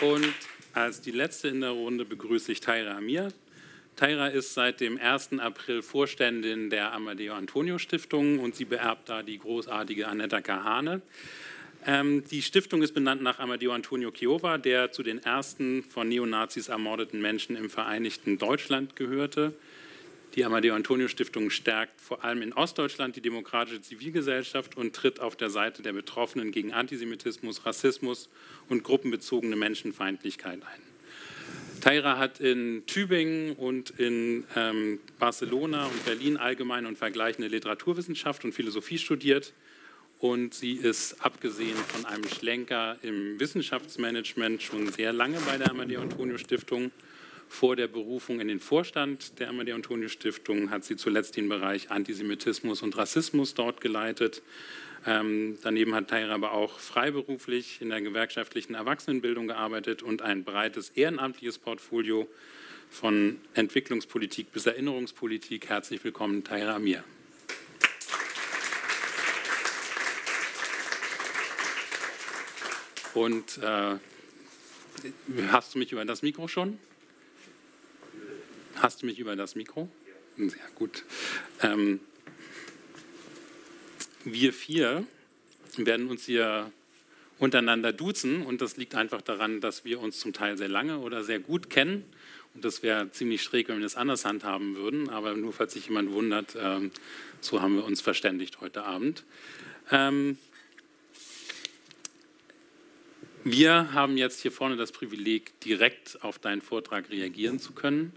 Und als die letzte in der Runde begrüße ich Taira Amir. Taira ist seit dem 1. April Vorständin der Amadeo Antonio Stiftung und sie beerbt da die großartige Annetta Kahane. Ähm, die Stiftung ist benannt nach Amadeo Antonio Chiova, der zu den ersten von Neonazis ermordeten Menschen im Vereinigten Deutschland gehörte. Die Amadeo Antonio Stiftung stärkt vor allem in Ostdeutschland die demokratische Zivilgesellschaft und tritt auf der Seite der Betroffenen gegen Antisemitismus, Rassismus und gruppenbezogene Menschenfeindlichkeit ein. Taira hat in Tübingen und in ähm, Barcelona und Berlin allgemeine und vergleichende Literaturwissenschaft und Philosophie studiert und sie ist abgesehen von einem Schlenker im Wissenschaftsmanagement schon sehr lange bei der Amadeo Antonio Stiftung. Vor der Berufung in den Vorstand der Amadeo Antonio Stiftung hat sie zuletzt den Bereich Antisemitismus und Rassismus dort geleitet. Ähm, daneben hat Taira aber auch freiberuflich in der gewerkschaftlichen Erwachsenenbildung gearbeitet und ein breites ehrenamtliches Portfolio von Entwicklungspolitik bis Erinnerungspolitik. Herzlich willkommen, Taira Amir. Und äh, hast du mich über das Mikro schon? Hast du mich über das Mikro? Sehr gut. Ähm, wir vier werden uns hier untereinander duzen und das liegt einfach daran, dass wir uns zum Teil sehr lange oder sehr gut kennen. Und das wäre ziemlich schräg, wenn wir das anders handhaben würden. Aber nur falls sich jemand wundert, ähm, so haben wir uns verständigt heute Abend. Ähm, wir haben jetzt hier vorne das Privileg, direkt auf deinen Vortrag reagieren zu können.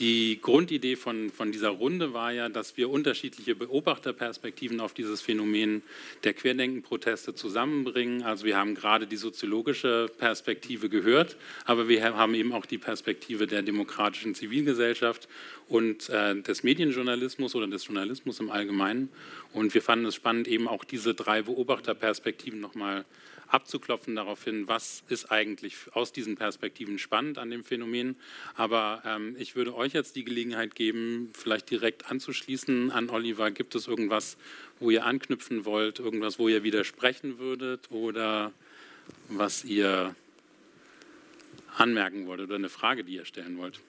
Die Grundidee von, von dieser Runde war ja, dass wir unterschiedliche Beobachterperspektiven auf dieses Phänomen der Querdenkenproteste zusammenbringen. Also wir haben gerade die soziologische Perspektive gehört, aber wir haben eben auch die Perspektive der demokratischen Zivilgesellschaft und äh, des Medienjournalismus oder des Journalismus im Allgemeinen. Und wir fanden es spannend, eben auch diese drei Beobachterperspektiven nochmal mal abzuklopfen darauf hin, was ist eigentlich aus diesen Perspektiven spannend an dem Phänomen. Aber ähm, ich würde euch jetzt die Gelegenheit geben, vielleicht direkt anzuschließen an Oliver. Gibt es irgendwas, wo ihr anknüpfen wollt, irgendwas, wo ihr widersprechen würdet oder was ihr anmerken wollt oder eine Frage, die ihr stellen wollt?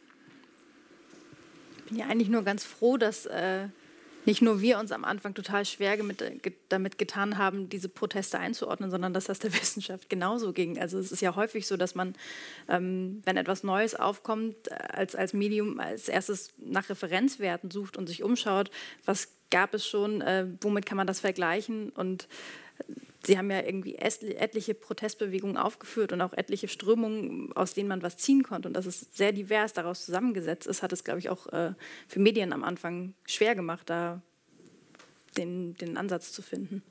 Ich bin ja eigentlich nur ganz froh, dass äh, nicht nur wir uns am Anfang total schwer mit, damit getan haben, diese Proteste einzuordnen, sondern dass das der *laughs* Wissenschaft genauso ging. Also es ist ja häufig so, dass man, ähm, wenn etwas Neues aufkommt, als, als Medium als erstes nach Referenzwerten sucht und sich umschaut, was gab es schon, äh, womit kann man das vergleichen und Sie haben ja irgendwie etliche Protestbewegungen aufgeführt und auch etliche Strömungen, aus denen man was ziehen konnte. Und dass es sehr divers daraus zusammengesetzt ist, hat es, glaube ich, auch äh, für Medien am Anfang schwer gemacht, da den, den Ansatz zu finden.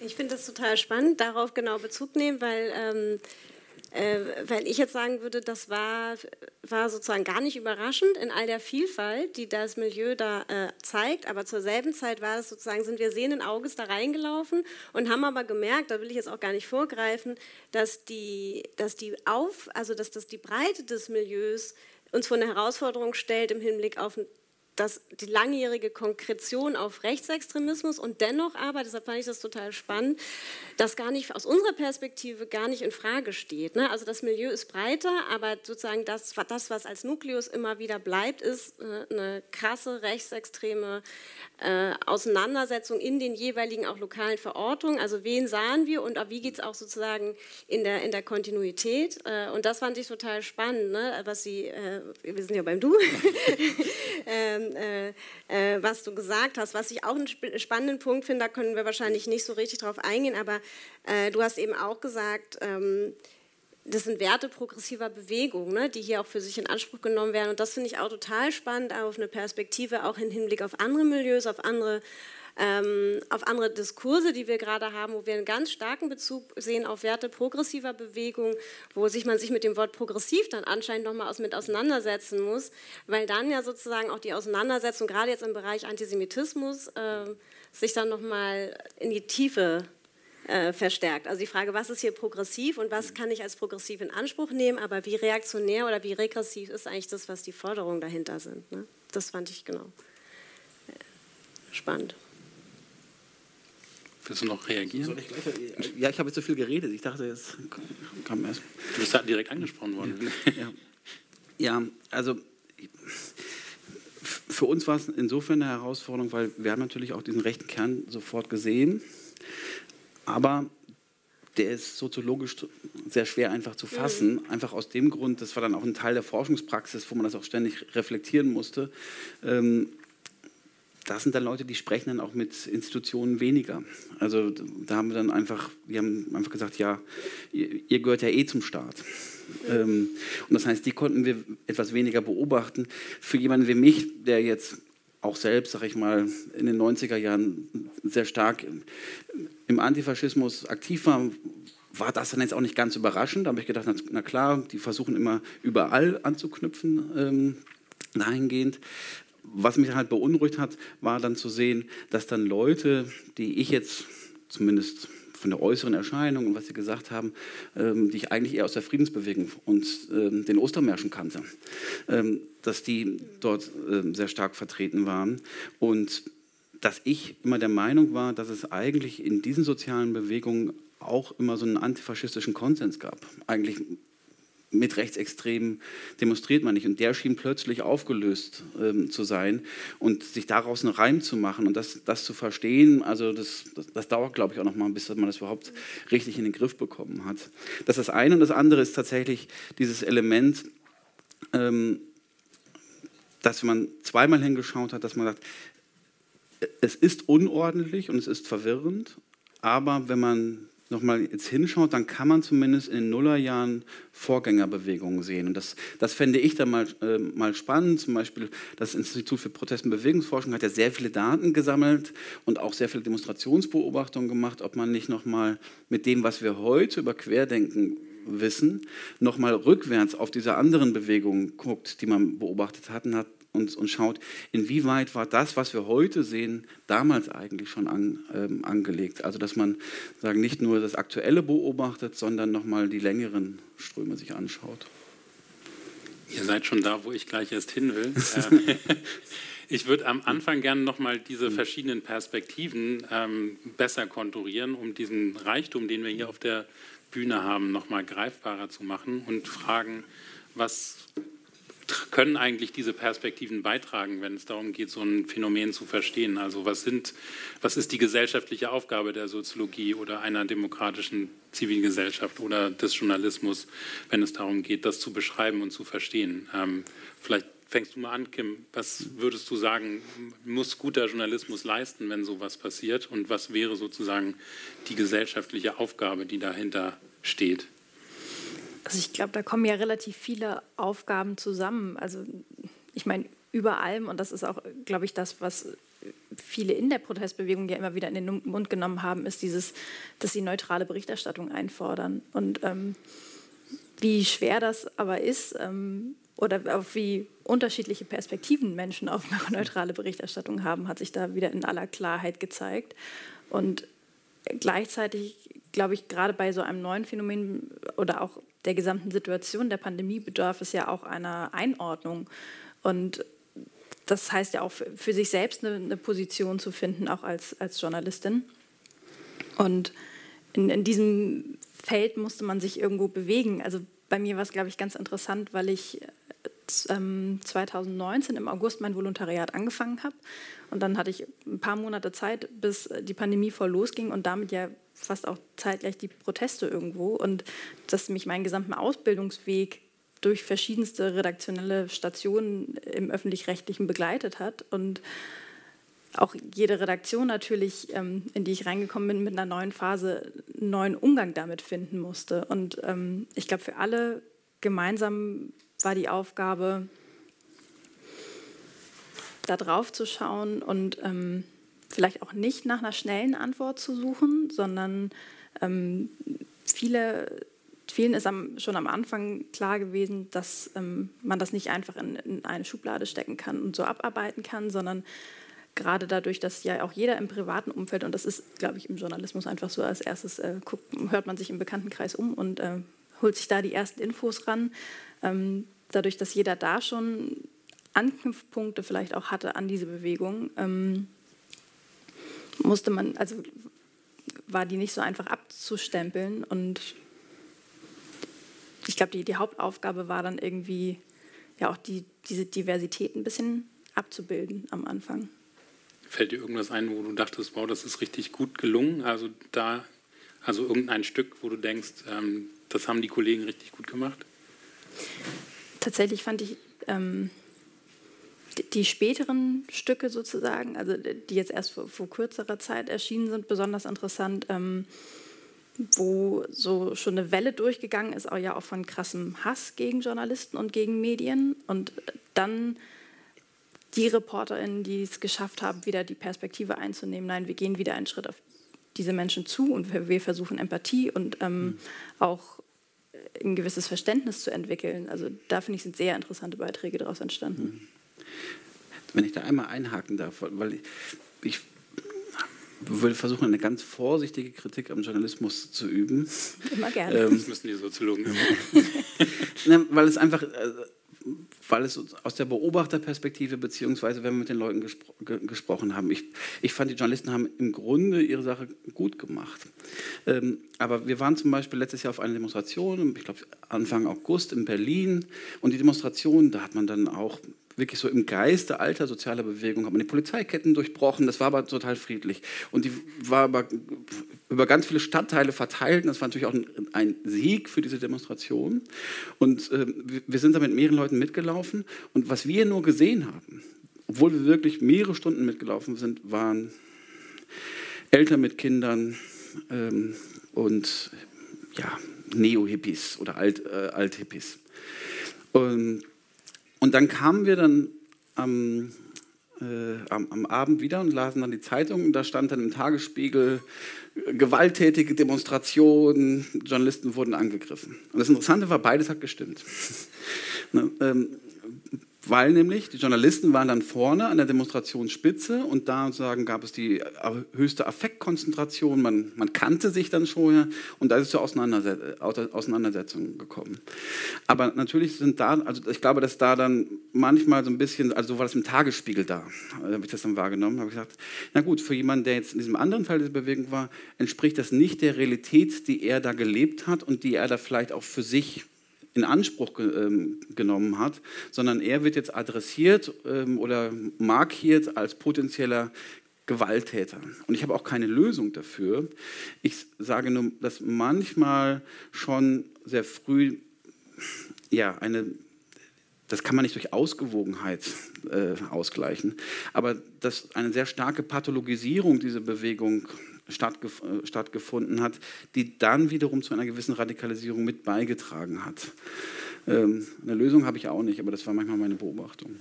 Ich finde das total spannend, darauf genau Bezug nehmen, weil ähm, äh, weil ich jetzt sagen würde, das war, war sozusagen gar nicht überraschend in all der Vielfalt, die das Milieu da äh, zeigt. Aber zur selben Zeit war es sozusagen, sind wir sehenden Auges da reingelaufen und haben aber gemerkt, da will ich jetzt auch gar nicht vorgreifen, dass die, dass die Auf, also dass das die Breite des Milieus uns vor eine Herausforderung stellt im Hinblick auf das, die langjährige Konkretion auf Rechtsextremismus und dennoch aber, deshalb fand ich das total spannend, das gar nicht aus unserer Perspektive gar nicht in Frage steht. Ne? Also das Milieu ist breiter, aber sozusagen das, das, was als Nukleus immer wieder bleibt, ist äh, eine krasse rechtsextreme äh, Auseinandersetzung in den jeweiligen auch lokalen Verortungen. Also wen sahen wir und wie geht es auch sozusagen in der, in der Kontinuität. Äh, und das fand ich total spannend, ne? was Sie, äh, wir sind ja beim Du, *laughs* ähm, äh, äh, was du gesagt hast. Was ich auch einen spannenden Punkt finde, da können wir wahrscheinlich nicht so richtig drauf eingehen, aber äh, du hast eben auch gesagt, ähm, das sind Werte progressiver Bewegung, ne, die hier auch für sich in Anspruch genommen werden. Und das finde ich auch total spannend, auf eine Perspektive auch im Hinblick auf andere Milieus, auf andere, ähm, auf andere Diskurse, die wir gerade haben, wo wir einen ganz starken Bezug sehen auf Werte progressiver Bewegung, wo sich man sich mit dem Wort progressiv dann anscheinend nochmal aus, mit auseinandersetzen muss, weil dann ja sozusagen auch die Auseinandersetzung, gerade jetzt im Bereich Antisemitismus, äh, sich dann nochmal in die Tiefe äh, verstärkt. Also die Frage, was ist hier progressiv und was kann ich als progressiv in Anspruch nehmen, aber wie reaktionär oder wie regressiv ist eigentlich das, was die Forderungen dahinter sind. Ne? Das fand ich genau äh, spannend. Willst du noch reagieren? Ich ja, ich habe jetzt so viel geredet. Ich dachte, jetzt kam erst. Du bist halt direkt angesprochen worden. Ja, ja also für uns war es insofern eine Herausforderung, weil wir haben natürlich auch diesen rechten Kern sofort gesehen aber der ist soziologisch sehr schwer einfach zu fassen. Mhm. Einfach aus dem Grund, das war dann auch ein Teil der Forschungspraxis, wo man das auch ständig reflektieren musste. Ähm, das sind dann Leute, die sprechen dann auch mit Institutionen weniger. Also da haben wir dann einfach, wir haben einfach gesagt, ja, ihr, gehört ja eh zum Staat. Ähm, und das heißt, die konnten wir etwas weniger beobachten. Für jemanden wie mich, der jetzt auch selbst, sag ich mal, in den 90er Jahren sehr stark im Antifaschismus aktiv war, war das dann jetzt auch nicht ganz überraschend. Da habe ich gedacht, na, klar, die versuchen immer überall anzuknüpfen, ähm, dahingehend. Was mich halt beunruhigt hat, war dann zu sehen, dass dann Leute, die ich jetzt zumindest von der äußeren Erscheinung und was Sie gesagt haben, ähm, die ich eigentlich eher aus der Friedensbewegung und ähm, den Ostermärschen kannte, ähm, dass die dort ähm, sehr stark vertreten waren und dass ich immer der Meinung war, dass es eigentlich in diesen sozialen Bewegungen auch immer so einen antifaschistischen Konsens gab. Eigentlich mit Rechtsextremen demonstriert man nicht. Und der schien plötzlich aufgelöst ähm, zu sein und sich daraus einen Reim zu machen und das, das zu verstehen, also das, das, das dauert, glaube ich, auch noch mal, bis man das überhaupt richtig in den Griff bekommen hat. Das ist das eine und das andere ist tatsächlich dieses Element, ähm, dass man zweimal hingeschaut hat, dass man sagt, es ist unordentlich und es ist verwirrend, aber wenn man nochmal jetzt hinschaut, dann kann man zumindest in den Nullerjahren Vorgängerbewegungen sehen. Und das, das fände ich dann mal, äh, mal spannend. Zum Beispiel das Institut für Protest- und Bewegungsforschung hat ja sehr viele Daten gesammelt und auch sehr viele Demonstrationsbeobachtungen gemacht, ob man nicht nochmal mit dem, was wir heute über Querdenken wissen, nochmal rückwärts auf diese anderen Bewegungen guckt, die man beobachtet hat und hat und, und schaut, inwieweit war das, was wir heute sehen, damals eigentlich schon an, ähm, angelegt. Also dass man sagen, nicht nur das Aktuelle beobachtet, sondern nochmal die längeren Ströme sich anschaut. Ihr seid schon da, wo ich gleich erst hin will. *laughs* Ähm, *laughs* ich würde am Anfang gerne nochmal diese verschiedenen Perspektiven ähm, besser konturieren, um diesen Reichtum, den wir hier auf der Bühne haben, nochmal greifbarer zu machen und fragen, was können eigentlich diese Perspektiven beitragen, wenn es darum geht, so ein Phänomen zu verstehen? Also was, sind, was ist die gesellschaftliche Aufgabe der Soziologie oder einer demokratischen Zivilgesellschaft oder des Journalismus, wenn es darum geht, das zu beschreiben und zu verstehen? Ähm, vielleicht fängst du mal an, Kim. Was würdest du sagen, muss guter Journalismus leisten, wenn sowas passiert? Und was wäre sozusagen die gesellschaftliche Aufgabe, die dahinter steht? Also ich glaube, da kommen ja relativ viele Aufgaben zusammen. Also ich meine, über allem, und das ist auch, glaube ich, das, was viele in der Protestbewegung ja immer wieder in den Mund genommen haben, ist dieses, dass sie neutrale Berichterstattung einfordern. Und ähm, wie schwer das aber ist, ähm, oder auf wie unterschiedliche Perspektiven Menschen auf *laughs* neutrale Berichterstattung haben, hat sich da wieder in aller Klarheit gezeigt. Und gleichzeitig glaube ich, gerade bei so einem neuen Phänomen oder auch der gesamten Situation der Pandemie bedarf es ja auch einer Einordnung. Und das heißt ja auch für, sich selbst eine, eine, Position zu finden, auch als, als Journalistin. Und in, in diesem Feld musste man sich irgendwo bewegen. Also bei mir war es, glaube ich, ganz interessant, weil ich 2019 ähm, im August mein Volontariat angefangen habe. Und dann hatte ich ein paar Monate Zeit, bis die Pandemie voll losging und damit ja fast auch zeitgleich die Proteste irgendwo. Und dass mich meinen gesamten Ausbildungsweg durch verschiedenste redaktionelle Stationen im öffentlich-rechtlichen begleitet hat. Und auch jede Redaktion natürlich, ähm, in die ich reingekommen bin, mit einer neuen Phase einen neuen Umgang damit finden musste. Und ähm, ich glaube, für alle gemeinsam war die Aufgabe, da drauf zu schauen und ähm, vielleicht auch nicht nach einer schnellen Antwort zu suchen, sondern ähm, viele, vielen ist am, schon am Anfang klar gewesen, dass ähm, man das nicht einfach in, in, eine Schublade stecken kann und so abarbeiten kann, sondern gerade dadurch, dass ja auch jeder im privaten Umfeld, und das ist, glaube ich, im Journalismus einfach so, als erstes äh, guckt, hört man sich im Bekanntenkreis um und äh, holt sich da die ersten Infos ran. Ähm, dadurch, dass jeder da schon Anknüpfpunkte vielleicht auch hatte an diese Bewegung, ähm, musste man, also war die nicht so einfach abzustempeln. Und ich glaube, die, die Hauptaufgabe war dann irgendwie ja auch die, diese Diversität ein bisschen abzubilden am Anfang. Fällt dir irgendwas ein, wo du dachtest, wow, das ist richtig gut gelungen? Also da, also irgendein Stück, wo du denkst, ähm, das haben die Kollegen richtig gut gemacht? Tatsächlich fand ich ähm, die, späteren Stücke sozusagen, also die jetzt erst vor, vor kürzerer Zeit erschienen sind, besonders interessant, ähm, wo so schon eine Welle durchgegangen ist, auch ja auch von krassem Hass gegen Journalisten und gegen Medien und dann die ReporterInnen, die es geschafft haben, wieder die Perspektive einzunehmen, nein, wir gehen wieder einen Schritt auf diese Menschen zu und wir, wir versuchen Empathie und ähm, mhm. auch ein gewisses Verständnis zu entwickeln. Also da finde ich, sind sehr interessante Beiträge daraus entstanden. Mhm. Wenn ich da einmal einhaken darf, weil ich, ich würde versuchen, eine ganz vorsichtige Kritik am Journalismus zu üben. Immer gerne. Ähm, das müssen die Soziologen. *laughs* ne, weil es einfach, äh, weil es aus der Beobachterperspektive, beziehungsweise wenn wir mit den Leuten gespro ge gesprochen haben, ich, ich fand, die Journalisten haben im Grunde ihre Sache gut gemacht. Ähm, aber wir waren zum Beispiel letztes Jahr auf einer Demonstration, ich glaube Anfang August in Berlin, und die Demonstration, da hat man dann auch wirklich so im Geiste alter sozialer Bewegung, hat man die Polizeiketten durchbrochen, das war aber total friedlich. Und die war aber über ganz viele Stadtteile verteilt das war natürlich auch ein, ein Sieg für diese Demonstration. Und äh, wir sind da mit mehreren Leuten mitgelaufen und was wir nur gesehen haben, obwohl wir wirklich mehrere Stunden mitgelaufen sind, waren Eltern mit Kindern ähm, und ja, Neo-Hippies oder Alt-Hippies. Alt und und dann kamen wir dann am, äh, am, am, Abend wieder und lasen dann die Zeitung und da stand dann im Tagesspiegel äh, gewalttätige Demonstrationen, Journalisten wurden angegriffen. Und das Interessante war, beides hat gestimmt. *laughs* ne, ähm, weil nämlich die Journalisten waren dann vorne an der Demonstrationsspitze und da sozusagen gab es die höchste Affektkonzentration, man, man kannte sich dann schon und da ist es zur Auseinandersetzung gekommen. Aber natürlich sind da, also ich glaube, dass da dann manchmal so ein bisschen, also so war das im Tagesspiegel da, da habe ich das dann wahrgenommen, habe ich gesagt, na gut, für jemanden, der jetzt in diesem anderen Teil der Bewegung war, entspricht das nicht der Realität, die er da gelebt hat und die er da vielleicht auch für sich in Anspruch ähm, genommen hat, sondern er wird jetzt adressiert ähm, oder markiert als potenzieller Gewalttäter. Und ich habe auch keine Lösung dafür. Ich sage nur, dass manchmal schon sehr früh ja, eine das kann man nicht durch Ausgewogenheit äh, ausgleichen, aber dass eine sehr starke Pathologisierung dieser Bewegung stattgef äh, stattgefunden hat, die dann wiederum zu einer gewissen Radikalisierung mit beigetragen hat. Ähm, eine Lösung habe ich auch nicht, aber das war manchmal meine Beobachtung.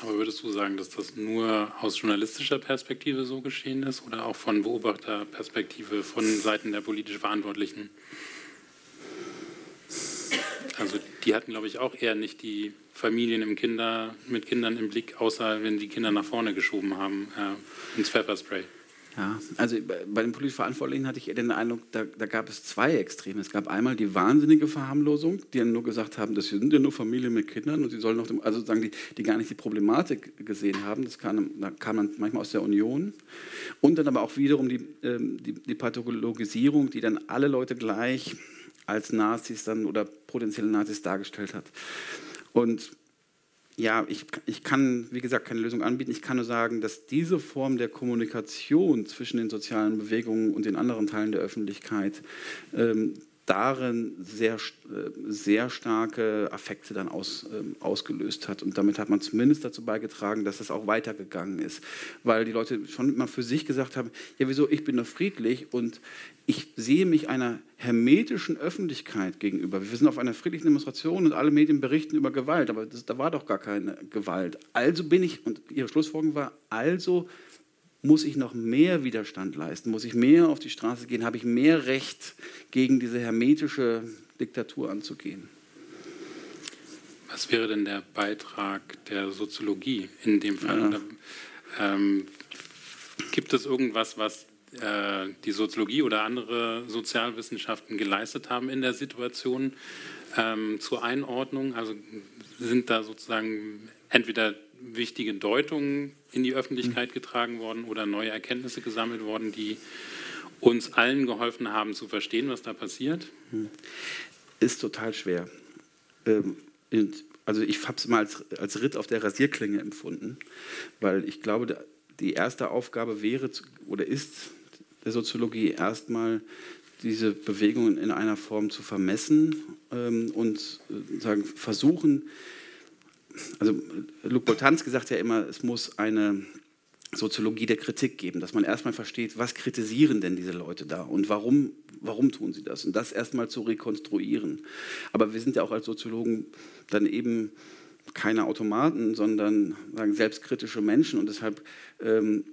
Aber würdest du sagen, dass das nur aus journalistischer Perspektive so geschehen ist oder auch von Beobachterperspektive von Seiten der politisch Verantwortlichen? Also die hatten, glaube ich, auch eher nicht die Familien im Kinder, mit Kindern im Blick, außer wenn die Kinder nach vorne geschoben haben äh, ins Pfefferspray. Ja, also bei den politisch Verantwortlichen hatte ich den Eindruck, da, da, gab es zwei Extreme. Es gab einmal die wahnsinnige Verharmlosung, die dann nur gesagt haben, das sind ja nur Familien mit Kindern und sie sollen noch, also sagen die, die gar nicht die Problematik gesehen haben. Das kam, da kam dann manchmal aus der Union. Und dann aber auch wiederum die, ähm, die, die Pathologisierung, die dann alle Leute gleich als Nazis dann oder potenzielle Nazis dargestellt hat. Und ja, ich, ich kann, wie gesagt, keine Lösung anbieten. Ich kann nur sagen, dass diese Form der Kommunikation zwischen den sozialen Bewegungen und den anderen Teilen der Öffentlichkeit ähm, darin sehr, äh, sehr starke Affekte dann aus, ähm, ausgelöst hat. Und damit hat man zumindest dazu beigetragen, dass es auch weitergegangen ist. Weil die Leute schon immer für sich gesagt haben, ja wieso, ich bin doch friedlich und ich sehe mich einer hermetischen Öffentlichkeit gegenüber. Wir sind auf einer friedlichen Demonstration und alle Medien berichten über Gewalt, aber das, da war doch gar keine Gewalt. Also bin ich, und ihre Schlussfolgerung war, also muss ich noch mehr Widerstand leisten, muss ich mehr auf die Straße gehen, habe ich mehr Recht, gegen diese hermetische Diktatur anzugehen. Was wäre denn der Beitrag der Soziologie in dem Fall? Ja. Ähm, gibt es irgendwas, was äh, die Soziologie oder andere Sozialwissenschaften geleistet haben in der Situation ähm, zur Einordnung? Also sind da sozusagen entweder wichtige Deutungen in die Öffentlichkeit mhm. getragen worden oder neue Erkenntnisse gesammelt worden, die uns allen geholfen haben zu verstehen, was da passiert? Mhm. Ist total schwer. Ähm, also ich habe es mal als, als Ritt auf der Rasierklinge empfunden, weil ich glaube, die erste Aufgabe wäre oder ist der Soziologie erstmal diese Bewegungen in einer Form zu vermessen ähm, und äh, sagen, versuchen, also Luc Boltanski sagt ja immer, es muss eine Soziologie der Kritik geben, dass man erstmal versteht, was kritisieren denn diese Leute da und warum, warum tun sie das und das erstmal zu rekonstruieren. Aber wir sind ja auch als Soziologen dann eben keine Automaten, sondern sagen, selbstkritische Menschen und deshalb ähm,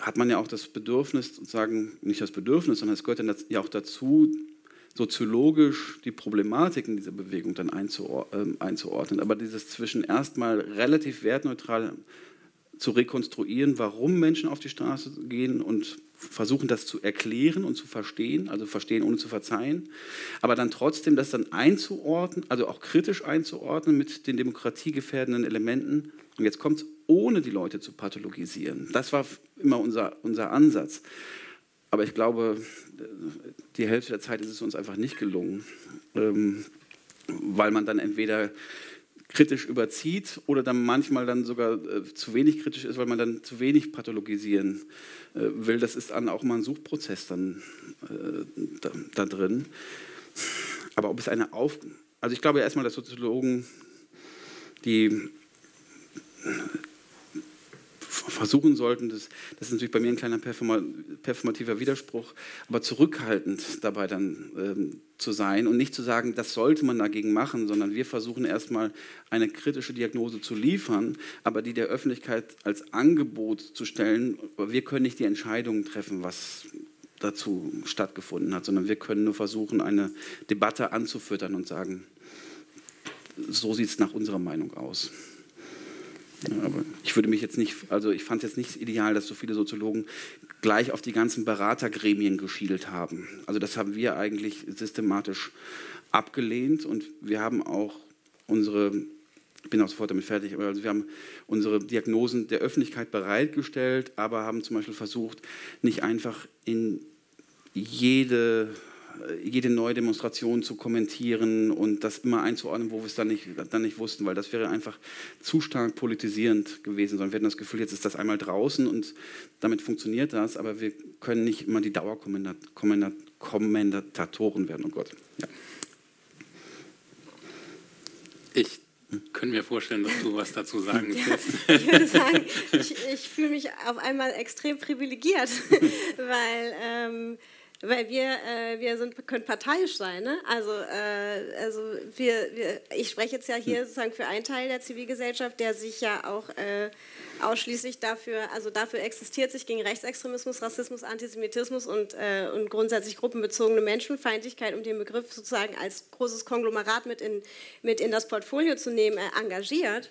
hat man ja auch das Bedürfnis, sozusagen, nicht das Bedürfnis, sondern es gehört dann ja auch dazu, soziologisch die Problematiken dieser Bewegung dann ähm, einzuordnen. Aber dieses zwischen erstmal relativ wertneutral zu rekonstruieren, warum Menschen auf die Straße gehen und versuchen, das zu erklären und zu verstehen, also verstehen ohne zu verzeihen, aber dann trotzdem das dann einzuordnen, also auch kritisch einzuordnen mit den demokratiegefährdenden Elementen. Und jetzt kommt es, ohne die Leute zu pathologisieren. Das war immer unser, unser Ansatz. Aber ich glaube, die Hälfte der Zeit ist es uns einfach nicht gelungen, ähm, weil man dann entweder kritisch überzieht oder dann manchmal dann sogar äh, zu wenig kritisch ist, weil man dann zu wenig pathologisieren äh, will. Das ist dann auch mal ein Suchprozess dann äh, da, da, drin. Aber ob es eine Auf... Also ich glaube erstmal, dass Soziologen, die versuchen sollten, das, das ist natürlich bei mir ein kleiner performativer Widerspruch, aber zurückhaltend dabei dann ähm, zu sein und nicht zu sagen, das sollte man dagegen machen, sondern wir versuchen erstmal eine kritische Diagnose zu liefern, aber die der Öffentlichkeit als Angebot zu stellen. Wir können nicht die Entscheidungen treffen, was dazu stattgefunden hat, sondern wir können nur versuchen, eine Debatte anzufüttern und sagen, so sieht es nach unserer Meinung aus. Aber ich würde mich jetzt nicht, also ich fand es jetzt nicht ideal, dass so viele Soziologen gleich auf die ganzen Beratergremien geschielt haben. Also das haben wir eigentlich systematisch abgelehnt und wir haben auch unsere, ich bin auch sofort damit fertig, aber also wir haben unsere Diagnosen der Öffentlichkeit bereitgestellt, aber haben zum Beispiel versucht, nicht einfach in jede jede neue Demonstration zu kommentieren und das immer einzuordnen, wo wir es dann nicht, dann nicht wussten, weil das wäre einfach zu stark politisierend gewesen. Sondern wir hatten das Gefühl, jetzt ist das einmal draußen und damit funktioniert das, aber wir können nicht immer die Dauerkommentatoren werden. Oh Gott. Ja. Ich könnte mir vorstellen, dass du was dazu sagen willst. Ja, *laughs* ich würde sagen, ich, ich fühle mich auf einmal extrem privilegiert, *laughs* weil ähm, weil wir, äh, wir sind, können parteiisch sein. Ne? Also, äh, also wir, wir, ich spreche jetzt ja hier sozusagen für einen Teil der Zivilgesellschaft, der sich ja auch äh, ausschließlich dafür, also dafür existiert, sich gegen Rechtsextremismus, Rassismus, Antisemitismus und, äh, und grundsätzlich gruppenbezogene Menschenfeindlichkeit, um den Begriff sozusagen als großes Konglomerat mit in, mit in das Portfolio zu nehmen, äh, engagiert.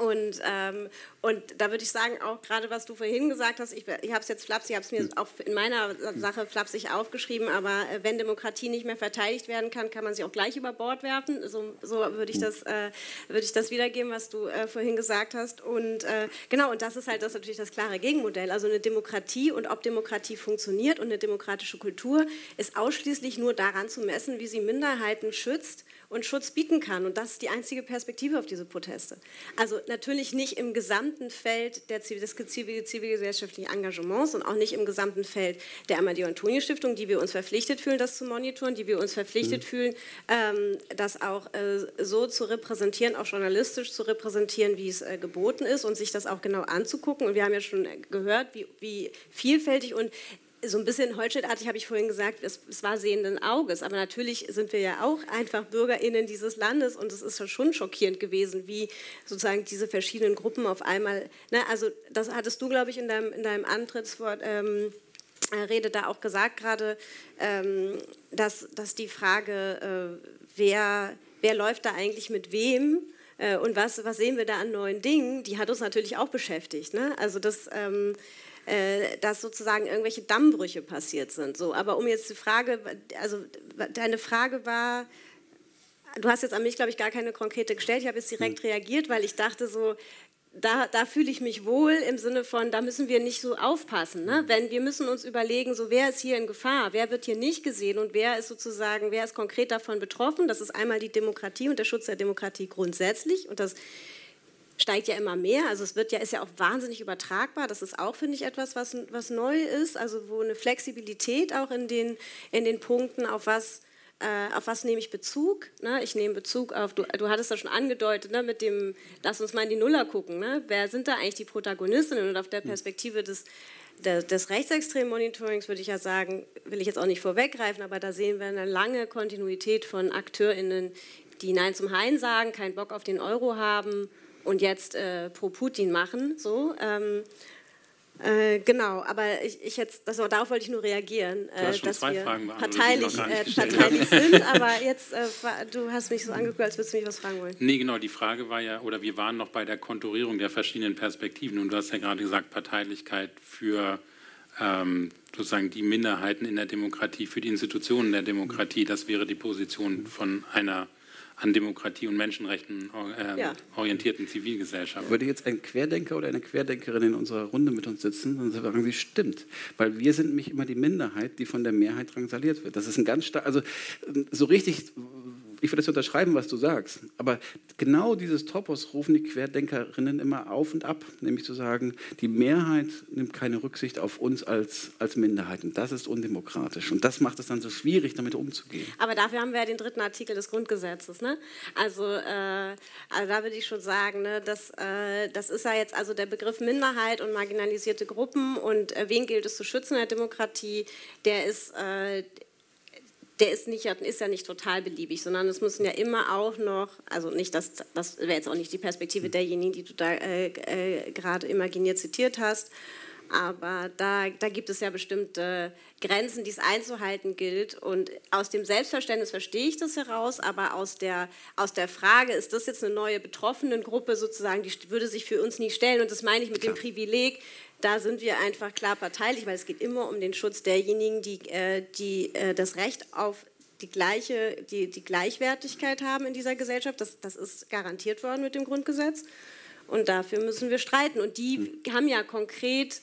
Und, ähm, und da würde ich sagen, auch gerade was du vorhin gesagt hast, ich, ich habe es jetzt flapsig, ich habe es mir auch in meiner Sache flapsig aufgeschrieben, aber äh, wenn Demokratie nicht mehr verteidigt werden kann, kann man sie auch gleich über Bord werfen. So, so würde ich, das, äh, würd ich das wiedergeben, was du äh, vorhin gesagt hast. Und äh, genau, und das ist halt das natürlich das klare Gegenmodell. Also eine Demokratie und ob Demokratie funktioniert und eine demokratische Kultur ist ausschließlich nur daran zu messen, wie sie Minderheiten schützt und Schutz bieten kann. Und das ist die einzige Perspektive auf diese Proteste. Also natürlich nicht im gesamten Feld der des zivil zivilgesellschaftlichen Engagements und auch nicht im gesamten Feld der Amadeo-Antonio-Stiftung, die wir uns verpflichtet fühlen, das zu monitoren, die wir uns verpflichtet mhm. fühlen, ähm, das auch äh, so zu repräsentieren, auch journalistisch zu repräsentieren, wie es äh, geboten ist und sich das auch genau anzugucken. Und wir haben ja schon gehört, wie, wie vielfältig und so ein bisschen Holzschnittartig habe ich vorhin gesagt, es, es, war sehenden Auges. Aber natürlich sind wir ja auch einfach BürgerInnen dieses Landes und es ist schon schockierend gewesen, wie sozusagen diese verschiedenen Gruppen auf einmal. Ne, also, das hattest du, glaube ich, in deinem, in deinem Antrittswort. Ähm, äh, Rede da auch gesagt gerade, ähm, dass, dass die Frage, äh, wer, wer läuft da eigentlich mit wem äh, und was, was sehen wir da an neuen Dingen, die hat uns natürlich auch beschäftigt. Ne? Also das, ähm, äh, dass sozusagen irgendwelche Dammbrüche passiert sind. So, aber um jetzt die Frage, also deine Frage war, du hast jetzt an mich, glaube ich, gar keine konkrete gestellt. Ich habe jetzt direkt hm. reagiert, weil ich dachte so, da, da fühle ich mich wohl im Sinne von, da müssen wir nicht so aufpassen. Ne? Wenn wir müssen uns überlegen, so wer ist hier in Gefahr, wer wird hier nicht gesehen und wer ist sozusagen, wer ist konkret davon betroffen. Das ist einmal die Demokratie und der Schutz der Demokratie grundsätzlich und das steigt ja immer mehr. Also es wird ja, ist ja auch wahnsinnig übertragbar. Das ist auch, finde ich, etwas, was, was neu ist. Also wo eine Flexibilität auch in den, in den Punkten, auf was, äh, auf was nehme ich Bezug. Ne? Ich nehme Bezug auf, du, du hattest das schon angedeutet, ne? mit dem, lass uns mal in die Nuller gucken. Ne? Wer sind da eigentlich die Protagonistinnen? Und auf der Perspektive des, des, des rechtsextremen Monitorings würde ich ja sagen, will ich jetzt auch nicht vorweggreifen, aber da sehen wir eine lange Kontinuität von AkteurInnen, die Nein zum Hein sagen, keinen Bock auf den Euro haben und jetzt äh, pro Putin machen. So, ähm, Äh, genau, aber ich, ich jetzt, das, darauf wollte ich nur reagieren, äh, dass wir parteilich, äh, parteilich sind, aber *laughs* jetzt, äh, du hast mich so angeguckt, als würdest du mich was fragen wollen. Nee, genau, die Frage war ja, oder wir waren noch bei der Konturierung der verschiedenen Perspektiven und du hast ja gerade gesagt, Parteilichkeit für ähm, sozusagen die Minderheiten in der Demokratie, für die Institutionen der Demokratie, das wäre die Position von einer an Demokratie und Menschenrechten äh, ja. orientierten Zivilgesellschaft. Würde jetzt ein Querdenker oder eine Querdenkerin in unserer Runde mit uns sitzen, dann sagen sie, stimmt. Weil wir sind nämlich immer die Minderheit, die von der Mehrheit drangsaliert wird. Das ist ein ganz stark, also so richtig ich würde das unterschreiben, was du sagst. Aber genau dieses Topos rufen die Querdenkerinnen immer auf und ab, nämlich zu sagen, die Mehrheit nimmt keine Rücksicht auf uns als, als Minderheiten. Das ist undemokratisch. Und das macht es dann so schwierig, damit umzugehen. Aber dafür haben wir ja den dritten Artikel des Grundgesetzes. Ne? Also, äh, also da würde ich schon sagen, ne, dass, äh, das ist ja jetzt also der Begriff Minderheit und marginalisierte Gruppen und äh, wen gilt es zu schützen in der Demokratie, der ist äh, der ist, nicht, ist ja nicht total beliebig, sondern es müssen ja immer auch noch, also nicht, das, das wäre jetzt auch nicht die Perspektive derjenigen, die du da äh, äh, gerade imaginiert zitiert hast, aber da, da gibt es ja bestimmte Grenzen, die es einzuhalten gilt. Und aus dem Selbstverständnis verstehe ich das heraus, aber aus der, aus der Frage, ist das jetzt eine neue Betroffenengruppe sozusagen, die würde sich für uns nie stellen. Und das meine ich mit Klar. dem Privileg, da sind wir einfach klar parteilich, weil es geht immer um den Schutz derjenigen, die, äh, die äh, das Recht auf die, gleiche, die, die Gleichwertigkeit haben in dieser Gesellschaft. Das, das ist garantiert worden mit dem Grundgesetz. Und dafür müssen wir streiten. Und die hm. haben ja konkret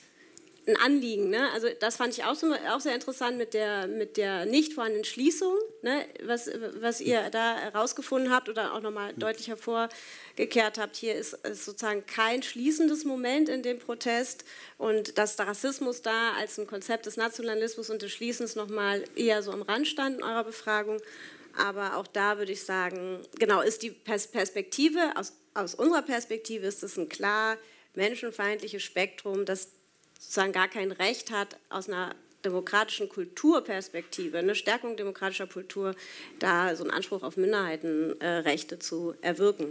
ein Anliegen. Ne? Also das fand ich auch, so, auch sehr interessant mit der, mit der nicht vorhandenen Schließung, ne? was, was ihr da herausgefunden habt oder auch nochmal deutlich hervorgekehrt habt. Hier ist, ist sozusagen kein schließendes Moment in dem Protest und dass der Rassismus da als ein Konzept des Nationalismus und des Schließens nochmal eher so am Rand stand in eurer Befragung. Aber auch da würde ich sagen, genau, ist die Perspektive, aus, aus unserer Perspektive ist es ein klar menschenfeindliches Spektrum, das sozusagen gar kein Recht hat, aus einer demokratischen Kulturperspektive, eine Stärkung demokratischer Kultur, da so einen Anspruch auf Minderheitenrechte zu erwirken.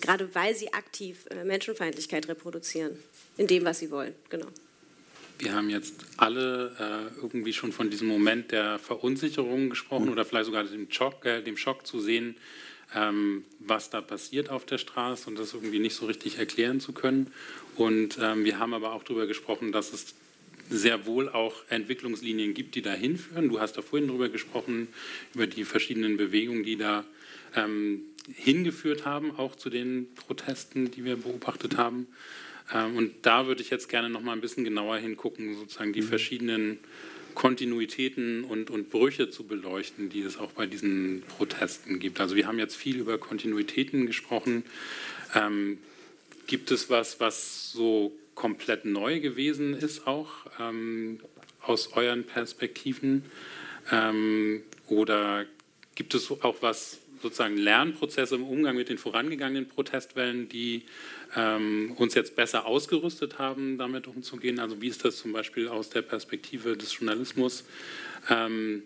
Gerade weil sie aktiv äh, Menschenfeindlichkeit reproduzieren, in dem, was sie wollen. Genau. Wir haben jetzt alle äh, irgendwie schon von diesem Moment der Verunsicherung gesprochen oder vielleicht sogar dem Schock, äh, dem Schock zu sehen, ähm, was da passiert auf der Straße und das irgendwie nicht so richtig erklären zu können. Und ähm, wir haben aber auch darüber gesprochen, dass es sehr wohl auch Entwicklungslinien gibt, die da hinführen. Du hast da vorhin darüber gesprochen, über die verschiedenen Bewegungen, die da ähm, hingeführt haben, auch zu den Protesten, die wir beobachtet haben. Ähm, und da würde ich jetzt gerne noch mal ein bisschen genauer hingucken, sozusagen die mhm. verschiedenen Kontinuitäten und, und Brüche zu beleuchten, die es auch bei diesen Protesten gibt. Also wir haben jetzt viel über Kontinuitäten gesprochen. Ähm, gibt es was, was so komplett neu gewesen ist, auch ähm, aus euren Perspektiven? Ähm, oder gibt es auch was, sozusagen Lernprozesse im Umgang mit den vorangegangenen Protestwellen, die ähm, uns jetzt besser ausgerüstet haben, damit umzugehen. Also wie ist das zum Beispiel aus der Perspektive des Journalismus? Ähm,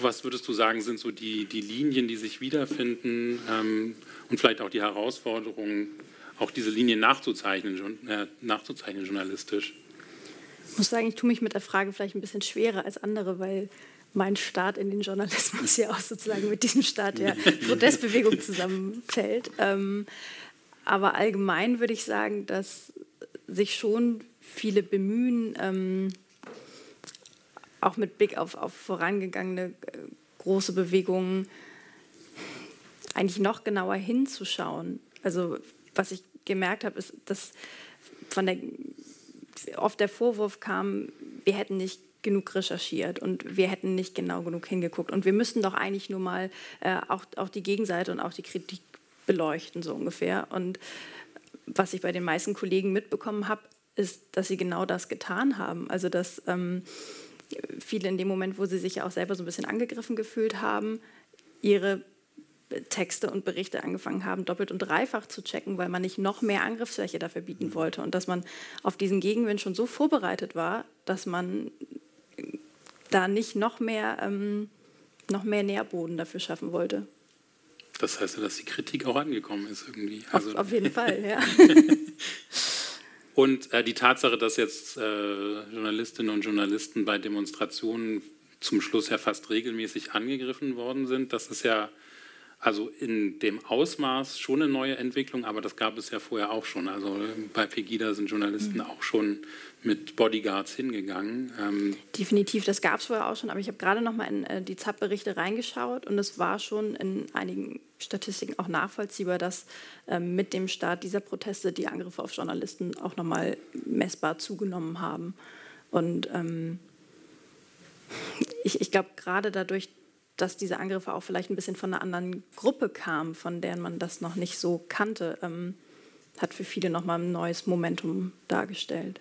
was würdest du sagen, sind so die, die Linien, die sich wiederfinden ähm, und vielleicht auch die Herausforderungen, auch diese Linien nachzuzeichnen, äh, nachzuzeichnen journalistisch? Ich muss sagen, ich tue mich mit der Frage vielleicht ein bisschen schwerer als andere, weil mein Start in den Journalismus *laughs* ja auch sozusagen mit diesem Start der *laughs* Protestbewegung zusammenfällt. Ähm, aber allgemein würde ich sagen, dass sich schon viele bemühen, ähm, auch mit Blick auf, auf vorangegangene äh, große Bewegungen, eigentlich noch genauer hinzuschauen. Also was ich gemerkt habe, ist, dass von der, oft der Vorwurf kam, wir hätten nicht genug recherchiert und wir hätten nicht genau genug hingeguckt. Und wir müssten doch eigentlich nur mal äh, auch, auch die Gegenseite und auch die Kritik beleuchten, so ungefähr. Und was ich bei den meisten Kollegen mitbekommen habe, ist, dass sie genau das getan haben. Also dass ähm, viele in dem Moment, wo sie sich auch selber so ein bisschen angegriffen gefühlt haben, ihre Texte und Berichte angefangen haben, doppelt und dreifach zu checken, weil man nicht noch mehr Angriffsfläche dafür bieten wollte und dass man auf diesen Gegenwind schon so vorbereitet war, dass man da nicht noch mehr, ähm, noch mehr Nährboden dafür schaffen wollte. Das heißt ja, dass die Kritik auch angekommen ist irgendwie. Also auf, auf jeden Fall, ja. *laughs* Und äh, die Tatsache, dass jetzt äh, Journalistinnen und Journalisten bei Demonstrationen zum Schluss ja fast regelmäßig angegriffen worden sind, das ist ja also in dem Ausmaß schon eine neue Entwicklung, aber das gab es ja vorher auch schon. Also bei Pegida sind Journalisten mhm. auch schon mit Bodyguards hingegangen. Ähm Definitiv, das gab es vorher auch schon, aber ich habe gerade noch mal in äh, die ZAP-Berichte reingeschaut und es war schon in einigen Statistiken auch nachvollziehbar, dass ähm, mit dem Start dieser Proteste die Angriffe auf Journalisten auch noch mal messbar zugenommen haben. Und ähm, ich, ich glaube, gerade dadurch, dass diese Angriffe auch vielleicht ein bisschen von einer anderen Gruppe kamen, von der man das noch nicht so kannte, ähm, hat für viele nochmal ein neues Momentum dargestellt.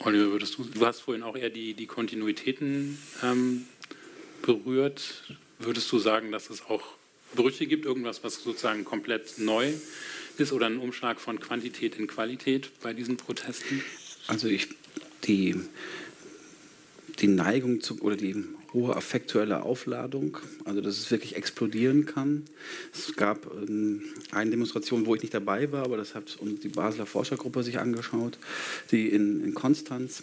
Oliver, würdest du, du hast vorhin auch eher die, die Kontinuitäten ähm, berührt. Würdest du sagen, dass es auch Brüche gibt, irgendwas, was sozusagen komplett neu ist oder ein Umschlag von Quantität in Qualität bei diesen Protesten? Also ich, die, die Neigung zu, oder die hohe affektuelle Aufladung, also dass es wirklich explodieren kann. Es gab ähm, eine Demonstration, wo ich nicht dabei war, aber das hat die Basler Forschergruppe sich angeschaut, die in, in Konstanz.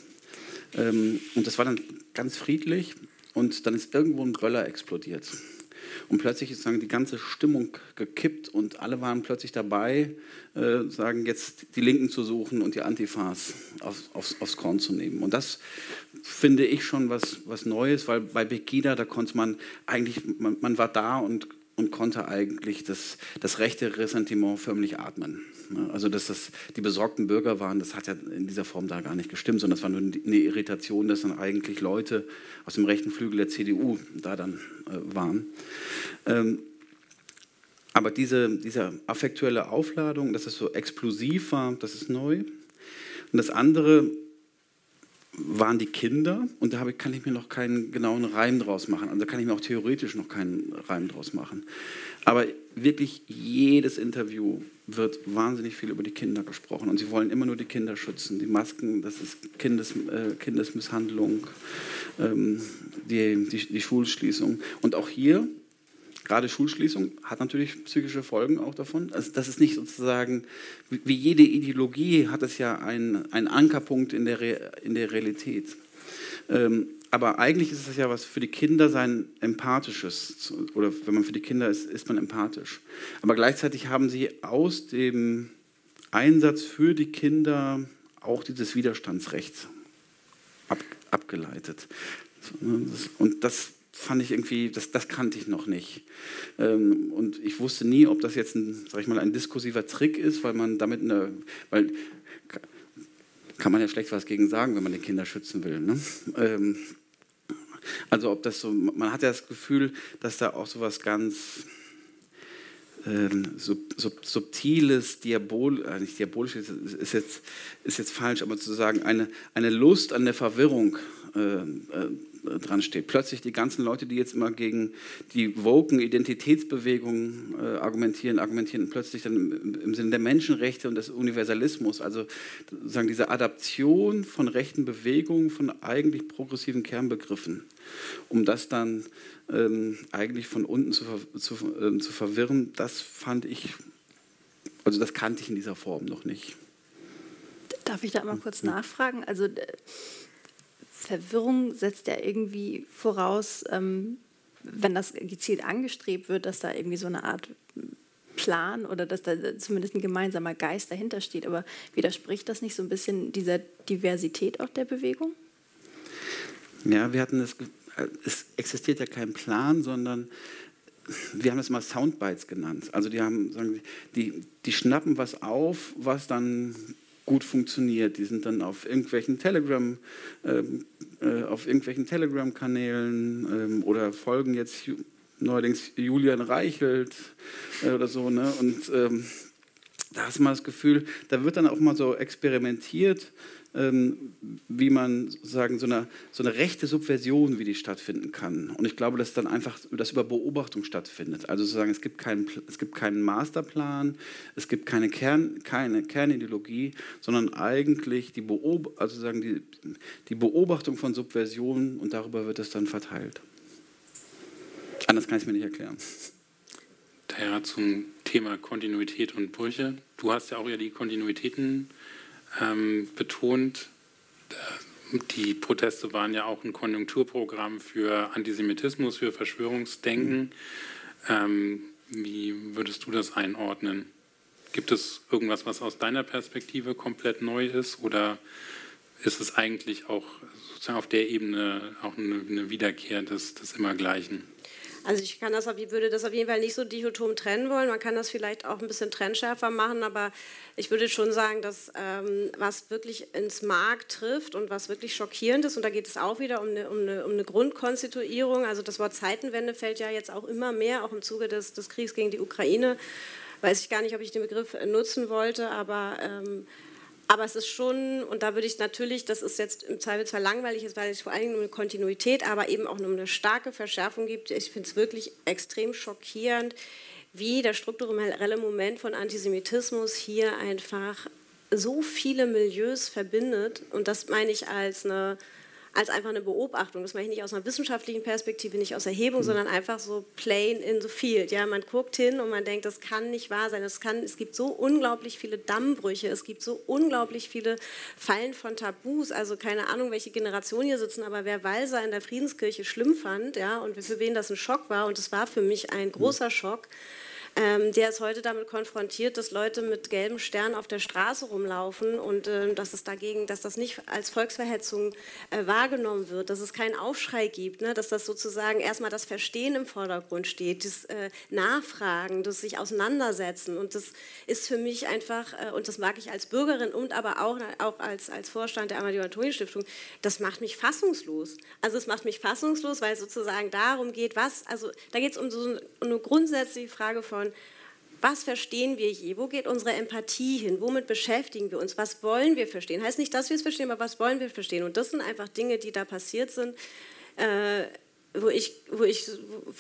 Ähm, und das war dann ganz friedlich und dann ist irgendwo ein Böller explodiert. Und plötzlich ist sagen, die ganze Stimmung gekippt und alle waren plötzlich dabei, äh, sagen jetzt die Linken zu suchen und die Antifas auf, aufs, aufs Korn zu nehmen. Und das finde ich schon was, was Neues, weil bei Begida, da konnte man eigentlich, man, man war da und und konnte eigentlich das, das rechte Ressentiment förmlich atmen. Also, dass das die besorgten Bürger waren, das hat ja in dieser Form da gar nicht gestimmt, sondern es war nur eine Irritation, dass dann eigentlich Leute aus dem rechten Flügel der CDU da dann äh, waren. Ähm, aber diese, diese affektuelle Aufladung, dass es so explosiv war, das ist neu. Und das andere, waren die Kinder und da kann ich mir noch keinen genauen Reim draus machen. Also kann ich mir auch theoretisch noch keinen Reim draus machen. Aber wirklich jedes Interview wird wahnsinnig viel über die Kinder gesprochen und sie wollen immer nur die Kinder schützen. Die Masken, das ist Kindes, äh, Kindesmisshandlung, ähm, die, die, die Schulschließung. Und auch hier gerade Schulschließung hat natürlich psychische Folgen auch davon. Also das ist nicht sozusagen, wie jede Ideologie hat es ja einen, einen Ankerpunkt in der, Re in der Realität. Ähm, aber eigentlich ist es ja was für die Kinder sein empathisches, oder wenn man für die Kinder ist, ist man empathisch. Aber gleichzeitig haben sie aus dem Einsatz für die Kinder auch dieses Widerstandsrecht ab, abgeleitet. Und das fand ich irgendwie, das, das kannte ich noch nicht. Ähm, und ich wusste nie, ob das jetzt ein, sag ich mal, ein diskursiver Trick ist, weil man damit eine, weil kann man ja schlecht was gegen sagen, wenn man die Kinder schützen will. Ne? Ähm, also ob das so, man hat ja das Gefühl, dass da auch so was ganz ähm, sub, sub, subtiles, diabol, äh, nicht diabolisches, ist jetzt, ist jetzt falsch, aber zu sagen, eine, eine Lust an der Verwirrung äh, äh, dran steht. Plötzlich die ganzen Leute, die jetzt immer gegen die woken Identitätsbewegungen äh, argumentieren, argumentieren plötzlich dann im, im, Sinne der Menschenrechte und des Universalismus, also sozusagen diese Adaption von rechten Bewegungen, von eigentlich progressiven Kernbegriffen, um das dann ähm, eigentlich von unten zu, zu, äh, zu verwirren, das fand ich, also das kannte ich in dieser Form noch nicht. Darf ich da mal kurz nachfragen? Also Verwirrung setzt ja irgendwie voraus, ähm, wenn das gezielt angestrebt wird, dass da irgendwie so eine Art Plan oder dass da zumindest ein gemeinsamer Geist dahinter steht. Aber widerspricht das nicht so ein bisschen dieser Diversität auch der Bewegung? Ja, wir hatten das, es existiert ja kein Plan, sondern wir haben das mal Soundbites genannt. Also die haben, sagen, die, die schnappen was auf, was dann gut funktioniert. Die sind dann auf irgendwelchen Telegram, ähm, äh, auf irgendwelchen Telegram-Kanälen ähm, oder folgen jetzt neuerdings Julian Reichelt äh, oder so. Ne? Und ähm, da hast du mal das Gefühl, da wird dann auch mal so experimentiert wie man sagen, so eine, so eine rechte Subversion, wie die stattfinden kann. Und ich glaube, dass dann einfach das über Beobachtung stattfindet. Also sozusagen, es gibt keinen, es gibt keinen Masterplan, es gibt keine, Kern, keine Kernideologie, sondern eigentlich die, Beob also sagen, die, die Beobachtung von Subversionen und darüber wird es dann verteilt. Anders kann ich es mir nicht erklären. daher zum Thema Kontinuität und Brüche. Du hast ja auch ja die Kontinuitäten ähm, betont. Die Proteste waren ja auch ein Konjunkturprogramm für Antisemitismus, für Verschwörungsdenken. Ähm, wie würdest du das einordnen? Gibt es irgendwas, was aus deiner Perspektive komplett neu ist oder ist es eigentlich auch sozusagen auf der Ebene auch eine, eine Wiederkehr des, des Immergleichen? Also ich kann das, ich würde das auf jeden Fall nicht so dichotom trennen wollen. Man kann das vielleicht auch ein bisschen trennschärfer machen, aber ich würde schon sagen, dass ähm, was wirklich ins Mark trifft und was wirklich schockierend ist, und da geht es auch wieder um eine, um eine, um eine Grundkonstituierung, also das Wort Zeitenwende fällt ja jetzt auch immer mehr, auch im Zuge des, des Kriegs gegen die Ukraine. Weiß ich gar nicht, ob ich den Begriff nutzen wollte, aber ähm, aber es ist schon, und da würde ich natürlich, das ist jetzt im Zweifelsfall langweilig, weil es vor allen Dingen um eine Kontinuität, aber eben auch um eine starke Verschärfung gibt. Ich finde es wirklich extrem schockierend, wie der strukturelle Moment von Antisemitismus hier einfach so viele Milieus verbindet. Und das meine ich als eine als einfach eine Beobachtung. Das mache ich nicht aus einer wissenschaftlichen Perspektive, nicht aus Erhebung, mhm. sondern einfach so plain in the field. Ja, man guckt hin und man denkt, das kann nicht wahr sein. Das kann, es gibt so unglaublich viele Dammbrüche, es gibt so unglaublich viele Fallen von Tabus. Also keine Ahnung, welche Generation hier sitzen, aber wer Walser in der Friedenskirche schlimm fand, ja, und für wen das ein Schock war, und es war für mich ein großer Schock, ähm, der ist heute damit konfrontiert, dass Leute mit gelben Sternen auf der Straße rumlaufen und äh, dass es dagegen, dass das nicht als Volksverhetzung äh, wahrgenommen wird, dass es keinen Aufschrei gibt, ne? dass das sozusagen erstmal das Verstehen im Vordergrund steht, das äh, Nachfragen, das sich auseinandersetzen und das ist für mich einfach, äh, und das mag ich als Bürgerin und aber auch, auch als, als Vorstand der Amadeo-Antonio-Stiftung, das macht mich fassungslos. Also es macht mich fassungslos, weil es sozusagen darum geht, was, also da geht es um so eine grundsätzliche Frage von schauen, was verstehen wir je? Wo geht unsere Empathie hin? Womit beschäftigen wir uns? Was wollen wir verstehen? Heißt nicht, dass wir es verstehen, aber was wollen wir verstehen? Und das sind einfach Dinge, die da passiert sind, äh, wo, ich, wo, ich,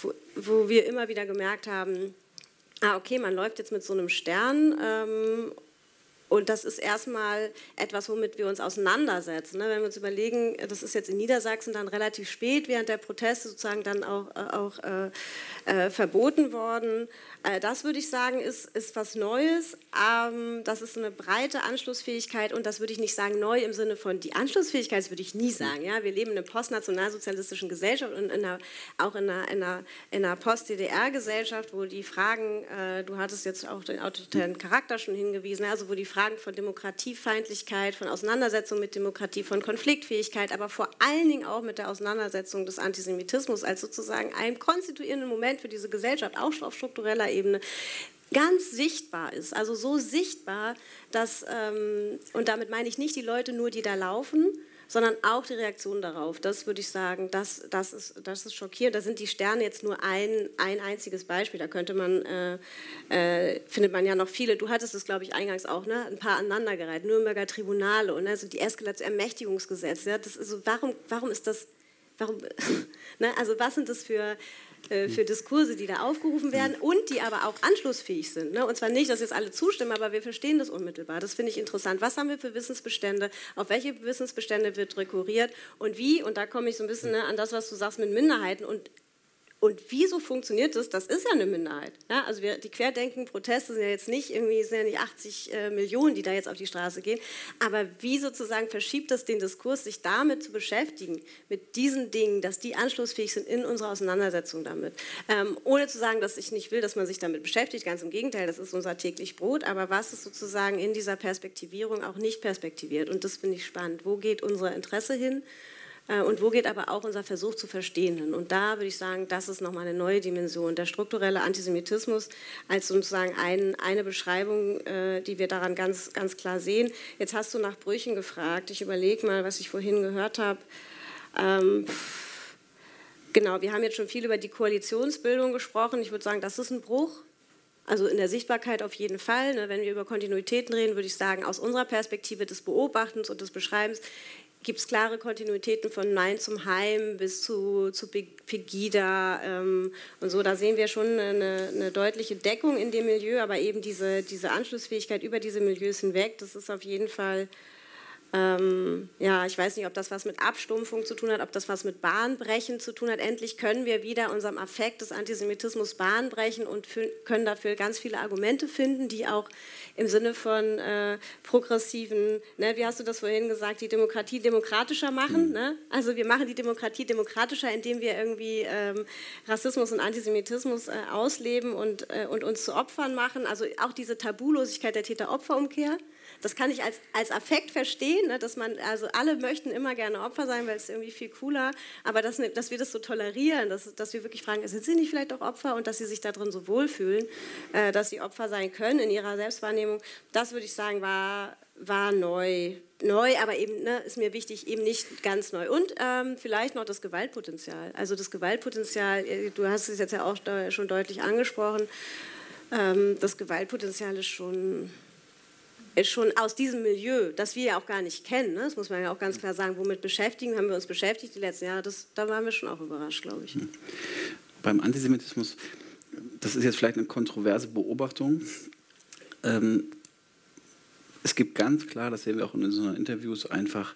wo, wo, wir immer wieder gemerkt haben, ah, okay, man läuft jetzt mit so einem Stern ähm, und das ist erstmal etwas, womit wir uns auseinandersetzen. Ne? Wenn wir uns überlegen, das ist jetzt in Niedersachsen dann relativ spät während der Proteste sozusagen dann auch, äh, auch äh, äh, verboten worden. Äh, das würde ich sagen, ist, ist was Neues. Ähm, das ist eine breite Anschlussfähigkeit und das würde ich nicht sagen neu im Sinne von die Anschlussfähigkeit, das würde ich nie sagen. Ja? Wir leben in einer postnationalsozialistischen Gesellschaft und in einer, auch in einer, in einer, in einer Post-DDR-Gesellschaft, wo die Fragen, äh, du hattest jetzt auch den autoritären Charakter schon hingewiesen, also wo die Fragen von Demokratiefeindlichkeit, von Auseinandersetzung mit Demokratie, von Konfliktfähigkeit, aber vor allen Dingen auch mit der Auseinandersetzung des Antisemitismus als sozusagen einem konstituierenden Moment für diese Gesellschaft, auch auf struktureller Ebene, ganz sichtbar ist. Also so sichtbar, dass, ähm, und damit meine ich nicht die Leute nur, die da laufen, sondern auch die Reaktion darauf. Das würde ich sagen, das, das, ist, das ist schockierend. Da sind die Sterne jetzt nur ein, ein einziges Beispiel. Da könnte man, äh, äh, findet man ja noch viele. Du hattest es, glaube ich, eingangs auch, ne? ein paar aneinandergereiht. Nürnberger Tribunale und also die Eskalation-Ermächtigungsgesetze. Ja? Das ist so, warum, warum ist das, warum, *laughs* ne? also was sind das für äh, für Diskurse, die da aufgerufen werden und die aber auch anschlussfähig sind. Ne? Und zwar nicht, dass jetzt alle zustimmen, aber wir verstehen das unmittelbar. Das finde ich interessant. Was haben wir für Wissensbestände? Auf welche Wissensbestände wird rekurriert? Und wie, und da komme ich so ein bisschen ne, an das, was du sagst mit Minderheiten und und wieso funktioniert das? Das ist ja eine Minderheit. Ja, also wir, die Querdenken-Proteste sind ja jetzt nicht irgendwie sind ja nicht 80 äh, Millionen, die da jetzt auf die Straße gehen. Aber wie sozusagen verschiebt das den Diskurs, sich damit zu beschäftigen, mit diesen Dingen, dass die anschlussfähig sind in unserer Auseinandersetzung damit? Ähm, ohne zu sagen, dass ich nicht will, dass man sich damit beschäftigt. Ganz im Gegenteil, das ist unser täglich Brot. Aber was ist sozusagen in dieser Perspektivierung auch nicht perspektiviert? Und das finde ich spannend. Wo geht unser Interesse hin? Äh, und wo geht aber auch unser Versuch zu verstehen hin? Und da würde ich sagen, das ist nochmal eine neue Dimension. Der strukturelle Antisemitismus als sozusagen ein, eine Beschreibung, äh, die wir daran ganz, ganz klar sehen. Jetzt hast du nach Brüchen gefragt. Ich überlege mal, was ich vorhin gehört habe. Ähm, genau, wir haben jetzt schon viel über die Koalitionsbildung gesprochen. Ich würde sagen, das ist ein Bruch. Also in der Sichtbarkeit auf jeden Fall. Ne? Wenn wir über Kontinuitäten reden, würde ich sagen, aus unserer Perspektive des Beobachtens und des Beschreibens gibt es klare Kontinuitäten von Nein zum Heim bis zu, zu Pegida ähm, und so. Da sehen wir schon eine, eine, deutliche Deckung in dem Milieu, aber eben diese, diese Anschlussfähigkeit über diese Milieus hinweg, das ist auf jeden Fall, ähm, ja, ich weiß nicht, ob das was mit Abstumpfung zu tun hat, ob das was mit Bahnbrechen zu tun hat. Endlich können wir wieder unserem Affekt des Antisemitismus Bahn brechen und können dafür ganz viele Argumente finden, die auch im Sinne von äh, progressiven, ne, wie hast du das vorhin gesagt, die Demokratie demokratischer machen. Mhm. Ne? Also wir machen die Demokratie demokratischer, indem wir irgendwie ähm, Rassismus und Antisemitismus äh, ausleben und, äh, und uns zu Opfern machen. Also auch diese Tabulosigkeit der Täter-Opfer-Umkehr. Das kann ich als, als Affekt verstehen, ne, dass man, also alle möchten immer gerne Opfer sein, weil es irgendwie viel cooler, aber dass, dass wir das so tolerieren, dass, dass wir wirklich fragen, sind sie nicht vielleicht auch Opfer und dass sie sich darin so wohlfühlen, äh, dass sie Opfer sein können in ihrer Selbstwahrnehmung, das würde ich sagen, war, war neu. Neu, aber eben ne, ist mir wichtig, eben nicht ganz neu. Und ähm, vielleicht noch das Gewaltpotenzial. Also das Gewaltpotenzial, äh, du hast es jetzt ja auch schon deutlich angesprochen, ähm, das Gewaltpotenzial ist schon schon aus diesem Milieu, das wir ja auch gar nicht kennen, ne? das muss man ja auch ganz klar sagen, womit beschäftigen, haben wir uns beschäftigt die letzten Jahre, das, da waren wir schon auch überrascht, glaube ich. Hm. Beim Antisemitismus, das ist jetzt vielleicht eine kontroverse Beobachtung, ähm, es gibt ganz klar, das sehen wir auch in unseren Interviews, einfach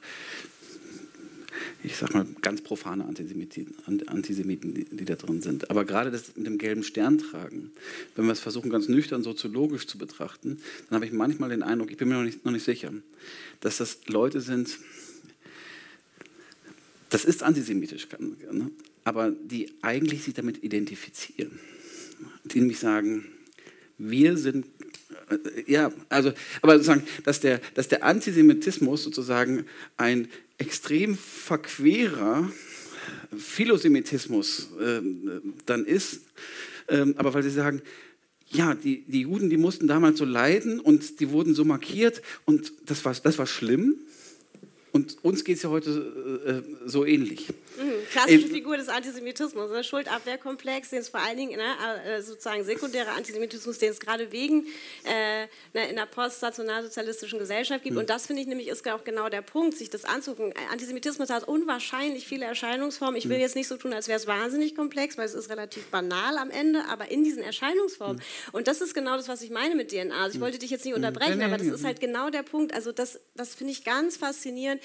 ich sag mal, ganz profane Antisemiten, die, da drin sind. Aber gerade das mit dem gelben Stern tragen, wenn wir es versuchen, ganz nüchtern soziologisch zu betrachten, dann habe ich manchmal den Eindruck, ich bin mir noch nicht, noch nicht sicher, dass das Leute sind, das ist antisemitisch, ne? aber die eigentlich sich damit identifizieren. Die nämlich sagen, wir sind ja, also, aber sozusagen, dass der, dass der Antisemitismus sozusagen ein extrem verquerer Philosemitismus äh, dann ist, ähm, aber weil sie sagen, ja, die, die Juden, die mussten damals so leiden und die wurden so markiert und das war, das war schlimm. Und uns geht es ja heute äh, so ähnlich. Mhm, klassische Figur des Antisemitismus, der ne? Schuldabwehrkomplex, den es vor allen Dingen ne, äh, sozusagen sekundärer Antisemitismus, den es gerade wegen äh, ne, in der postnationalsozialistischen Gesellschaft gibt. Mhm. Und das finde ich nämlich ist auch genau der Punkt, sich das anzugucken. Antisemitismus hat unwahrscheinlich viele Erscheinungsformen. Ich will mhm. jetzt nicht so tun, als wäre es wahnsinnig komplex, weil es ist relativ banal am Ende, aber in diesen Erscheinungsformen. Mhm. Und das ist genau das, was ich meine mit DNA. Also ich mhm. wollte dich jetzt nicht unterbrechen, aber das ist halt genau der Punkt. Also das, das finde ich ganz faszinierend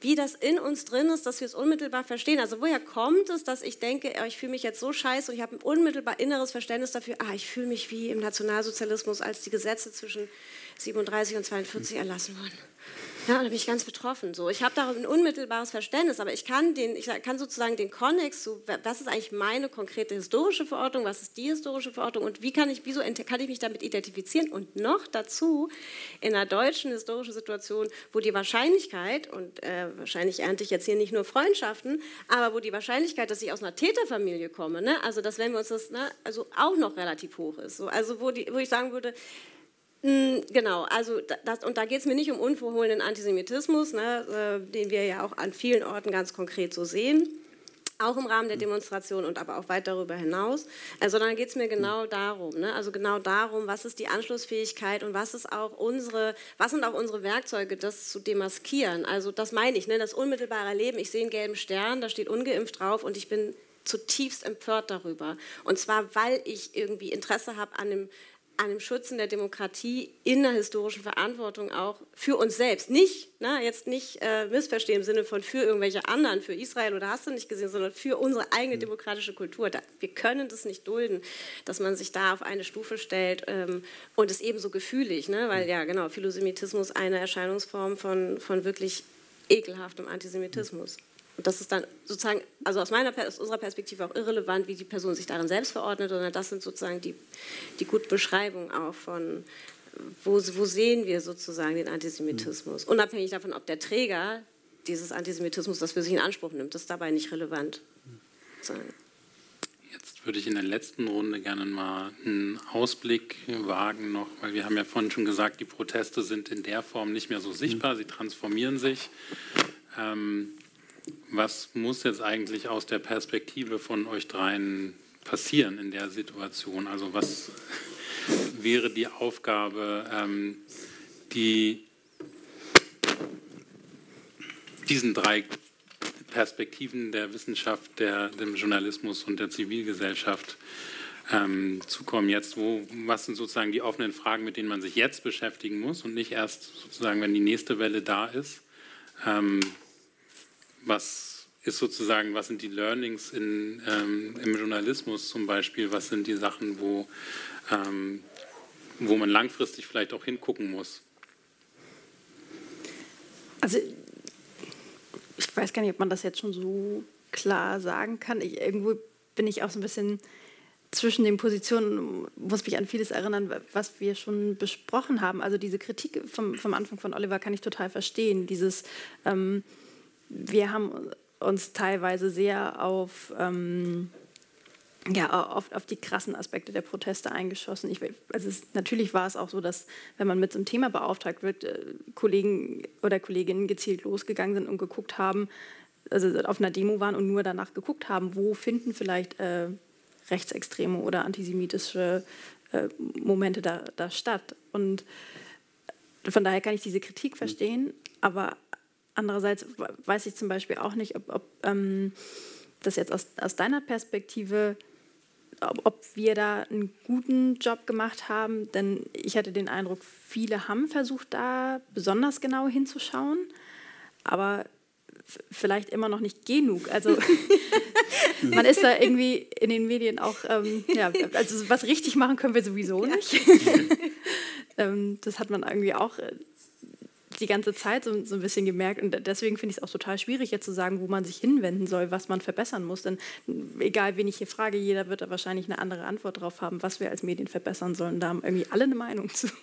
wie das in uns drin ist, dass wir es unmittelbar verstehen. Also woher kommt es, dass ich denke, oh, ich fühle mich jetzt so scheiße und ich habe ein unmittelbar inneres Verständnis dafür, ah, ich fühle mich wie im Nationalsozialismus, als die Gesetze zwischen 37 und 42 erlassen wurden. Ja, da bin ich ganz betroffen. So, ich habe da ein unmittelbares Verständnis, aber ich kann, den, ich kann sozusagen den Konnex, so, was ist eigentlich meine konkrete historische Verordnung, was ist die historische Verordnung und wie kann ich, wieso kann ich mich damit identifizieren? Und noch dazu in einer deutschen historischen Situation, wo die Wahrscheinlichkeit, und äh, wahrscheinlich ernte ich jetzt hier nicht nur Freundschaften, aber wo die Wahrscheinlichkeit, dass ich aus einer Täterfamilie komme, ne, also dass wenn wir uns das, ne, also auch noch relativ hoch ist. So, also wo, die, wo ich sagen würde, genau, also das, und da geht es mir nicht um unverhohlenen Antisemitismus, ne, äh, den wir ja auch an vielen Orten ganz konkret so sehen, auch im Rahmen der Demonstration und aber auch weit darüber hinaus, äh, sondern geht es mir genau darum, ne, also genau darum, was ist die Anschlussfähigkeit und was ist auch unsere, was sind auch unsere Werkzeuge, das zu demaskieren. Also das meine ich, ne, das unmittelbare Leben. Ich sehe einen gelben Stern, da steht ungeimpft drauf und ich bin zutiefst empört darüber. Und zwar, weil ich irgendwie Interesse habe an dem einem Schützen der Demokratie in der historischen Verantwortung auch für uns selbst. Nicht, ne, jetzt nicht äh, missverstehen im Sinne von für irgendwelche anderen, für Israel oder hast du nicht gesehen, sondern für unsere eigene mhm. demokratische Kultur. Da, wir können das nicht dulden, dass man sich da auf eine Stufe stellt ähm, und es ebenso gefühlig, ne, weil mhm. ja genau, Philosemitismus eine Erscheinungsform von, von wirklich ekelhaftem Antisemitismus. Und das ist dann sozusagen, also aus, meiner, aus unserer Perspektive auch irrelevant, wie die Person sich darin selbst verordnet, sondern das sind sozusagen die, die gute Beschreibung auch von, wo, wo sehen wir sozusagen den Antisemitismus. Mhm. Unabhängig davon, ob der Träger dieses Antisemitismus das für sich in Anspruch nimmt, das ist dabei nicht relevant. Jetzt würde ich in der letzten Runde gerne mal einen Ausblick wagen noch, weil wir haben ja vorhin schon gesagt, die Proteste sind in der Form nicht mehr so sichtbar, sie transformieren sich. Ähm, was muss jetzt eigentlich aus der Perspektive von euch dreien passieren in der Situation? Also was *laughs* wäre die Aufgabe, ähm, die diesen drei Perspektiven der Wissenschaft, der, dem Journalismus und der Zivilgesellschaft ähm, zukommen jetzt? Wo, was sind sozusagen die offenen Fragen, mit denen man sich jetzt beschäftigen muss und nicht erst sozusagen, wenn die nächste Welle da ist? Ähm, was ist sozusagen, was sind die Learnings in, ähm, im Journalismus zum Beispiel? Was sind die Sachen, wo, ähm, wo man langfristig vielleicht auch hingucken muss? Also ich weiß gar nicht, ob man das jetzt schon so klar sagen kann. Ich, irgendwo bin ich auch so ein bisschen zwischen den Positionen, muss mich an vieles erinnern, was wir schon besprochen haben. Also diese Kritik vom, vom Anfang von Oliver kann ich total verstehen. Dieses, ähm, wir haben uns teilweise sehr auf, ähm, ja, auf, auf die krassen Aspekte der Proteste eingeschossen. Ich, also es, natürlich war es auch so, dass wenn man mit so einem Thema beauftragt wird, äh, Kollegen oder Kolleginnen gezielt losgegangen sind und geguckt haben, also auf einer Demo waren und nur danach geguckt haben, wo finden vielleicht äh, rechtsextreme oder antisemitische äh, Momente da, da statt. Und von daher kann ich diese Kritik verstehen, aber andererseits weiß ich zum Beispiel auch nicht, ob, ob ähm, das jetzt aus, aus deiner Perspektive, ob, ob, wir da einen guten Job gemacht haben, denn ich hatte den Eindruck, viele haben versucht, da besonders genau hinzuschauen, aber vielleicht immer noch nicht genug. Also *laughs* man ist da irgendwie in den Medien auch, ähm, ja, also was richtig machen können wir sowieso nicht. *laughs* *laughs* ähm, das hat man irgendwie auch äh, die ganze Zeit so, so ein bisschen gemerkt. Und deswegen finde ich es auch total schwierig, jetzt zu sagen, wo man sich hinwenden soll, was man verbessern muss. Denn egal, wen ich hier frage, jeder wird da wahrscheinlich eine andere Antwort drauf haben, was wir als Medien verbessern sollen. Da haben irgendwie alle eine Meinung zu. *laughs*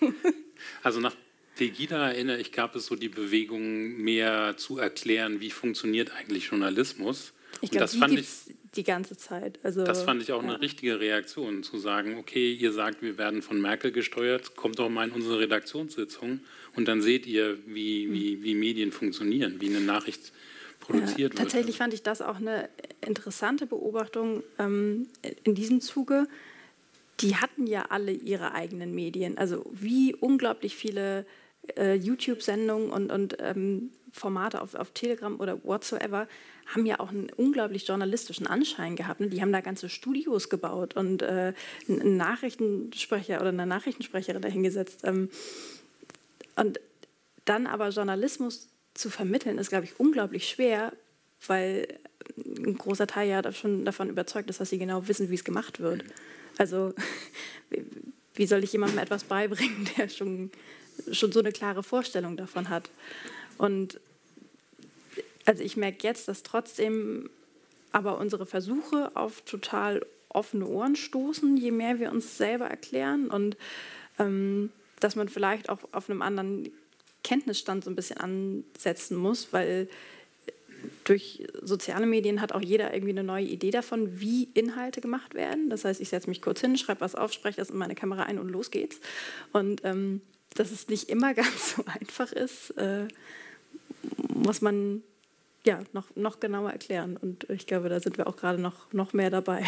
Also nach Pegida erinnere ich, gab es so die Bewegung, mehr zu erklären, wie funktioniert eigentlich Journalismus. Ich glaube, das fand ich die ganze Zeit. Also, das fand ich auch ja. eine richtige Reaktion, zu sagen, okay, ihr sagt, wir werden von Merkel gesteuert, kommt doch mal in unsere Redaktionssitzung und dann seht ihr, wie, hm. wie, wie Medien funktionieren, wie eine Nachricht produziert ja, wird. Tatsächlich fand ich das auch eine interessante Beobachtung ähm, in diesem Zuge. Die hatten ja alle ihre eigenen Medien. Also wie unglaublich viele äh, YouTube-Sendungen und, und ähm, Formate auf, auf Telegram oder whatsoever haben ja auch einen unglaublich journalistischen Anschein gehabt. Ne? Die haben da ganze Studios gebaut und äh, einen Nachrichtensprecher oder eine Nachrichtensprecherin dahingesetzt. Ähm, und dann aber Journalismus zu vermitteln, ist, glaube ich, unglaublich schwer, weil ein großer Teil ja schon davon überzeugt ist, dass sie genau wissen, wie es gemacht wird. Also *laughs* wie soll ich jemandem etwas beibringen, *laughs* der schon, schon so eine klare Vorstellung davon hat? Und also ich merke jetzt, dass trotzdem aber unsere Versuche auf total offene Ohren stoßen, je mehr wir uns selber erklären und ähm, dass man vielleicht auch auf einem anderen Kenntnisstand so ein bisschen ansetzen muss, weil durch soziale Medien hat auch jeder irgendwie eine neue Idee davon, wie Inhalte gemacht werden. Das heißt, ich setze mich kurz hin, schreibe was auf, spreche das in meine Kamera ein und los geht's. Und ähm, dass es nicht immer *laughs* ganz so einfach ist, äh, muss man ja noch, noch genauer erklären. Und ich glaube, da sind wir auch gerade noch, noch mehr dabei.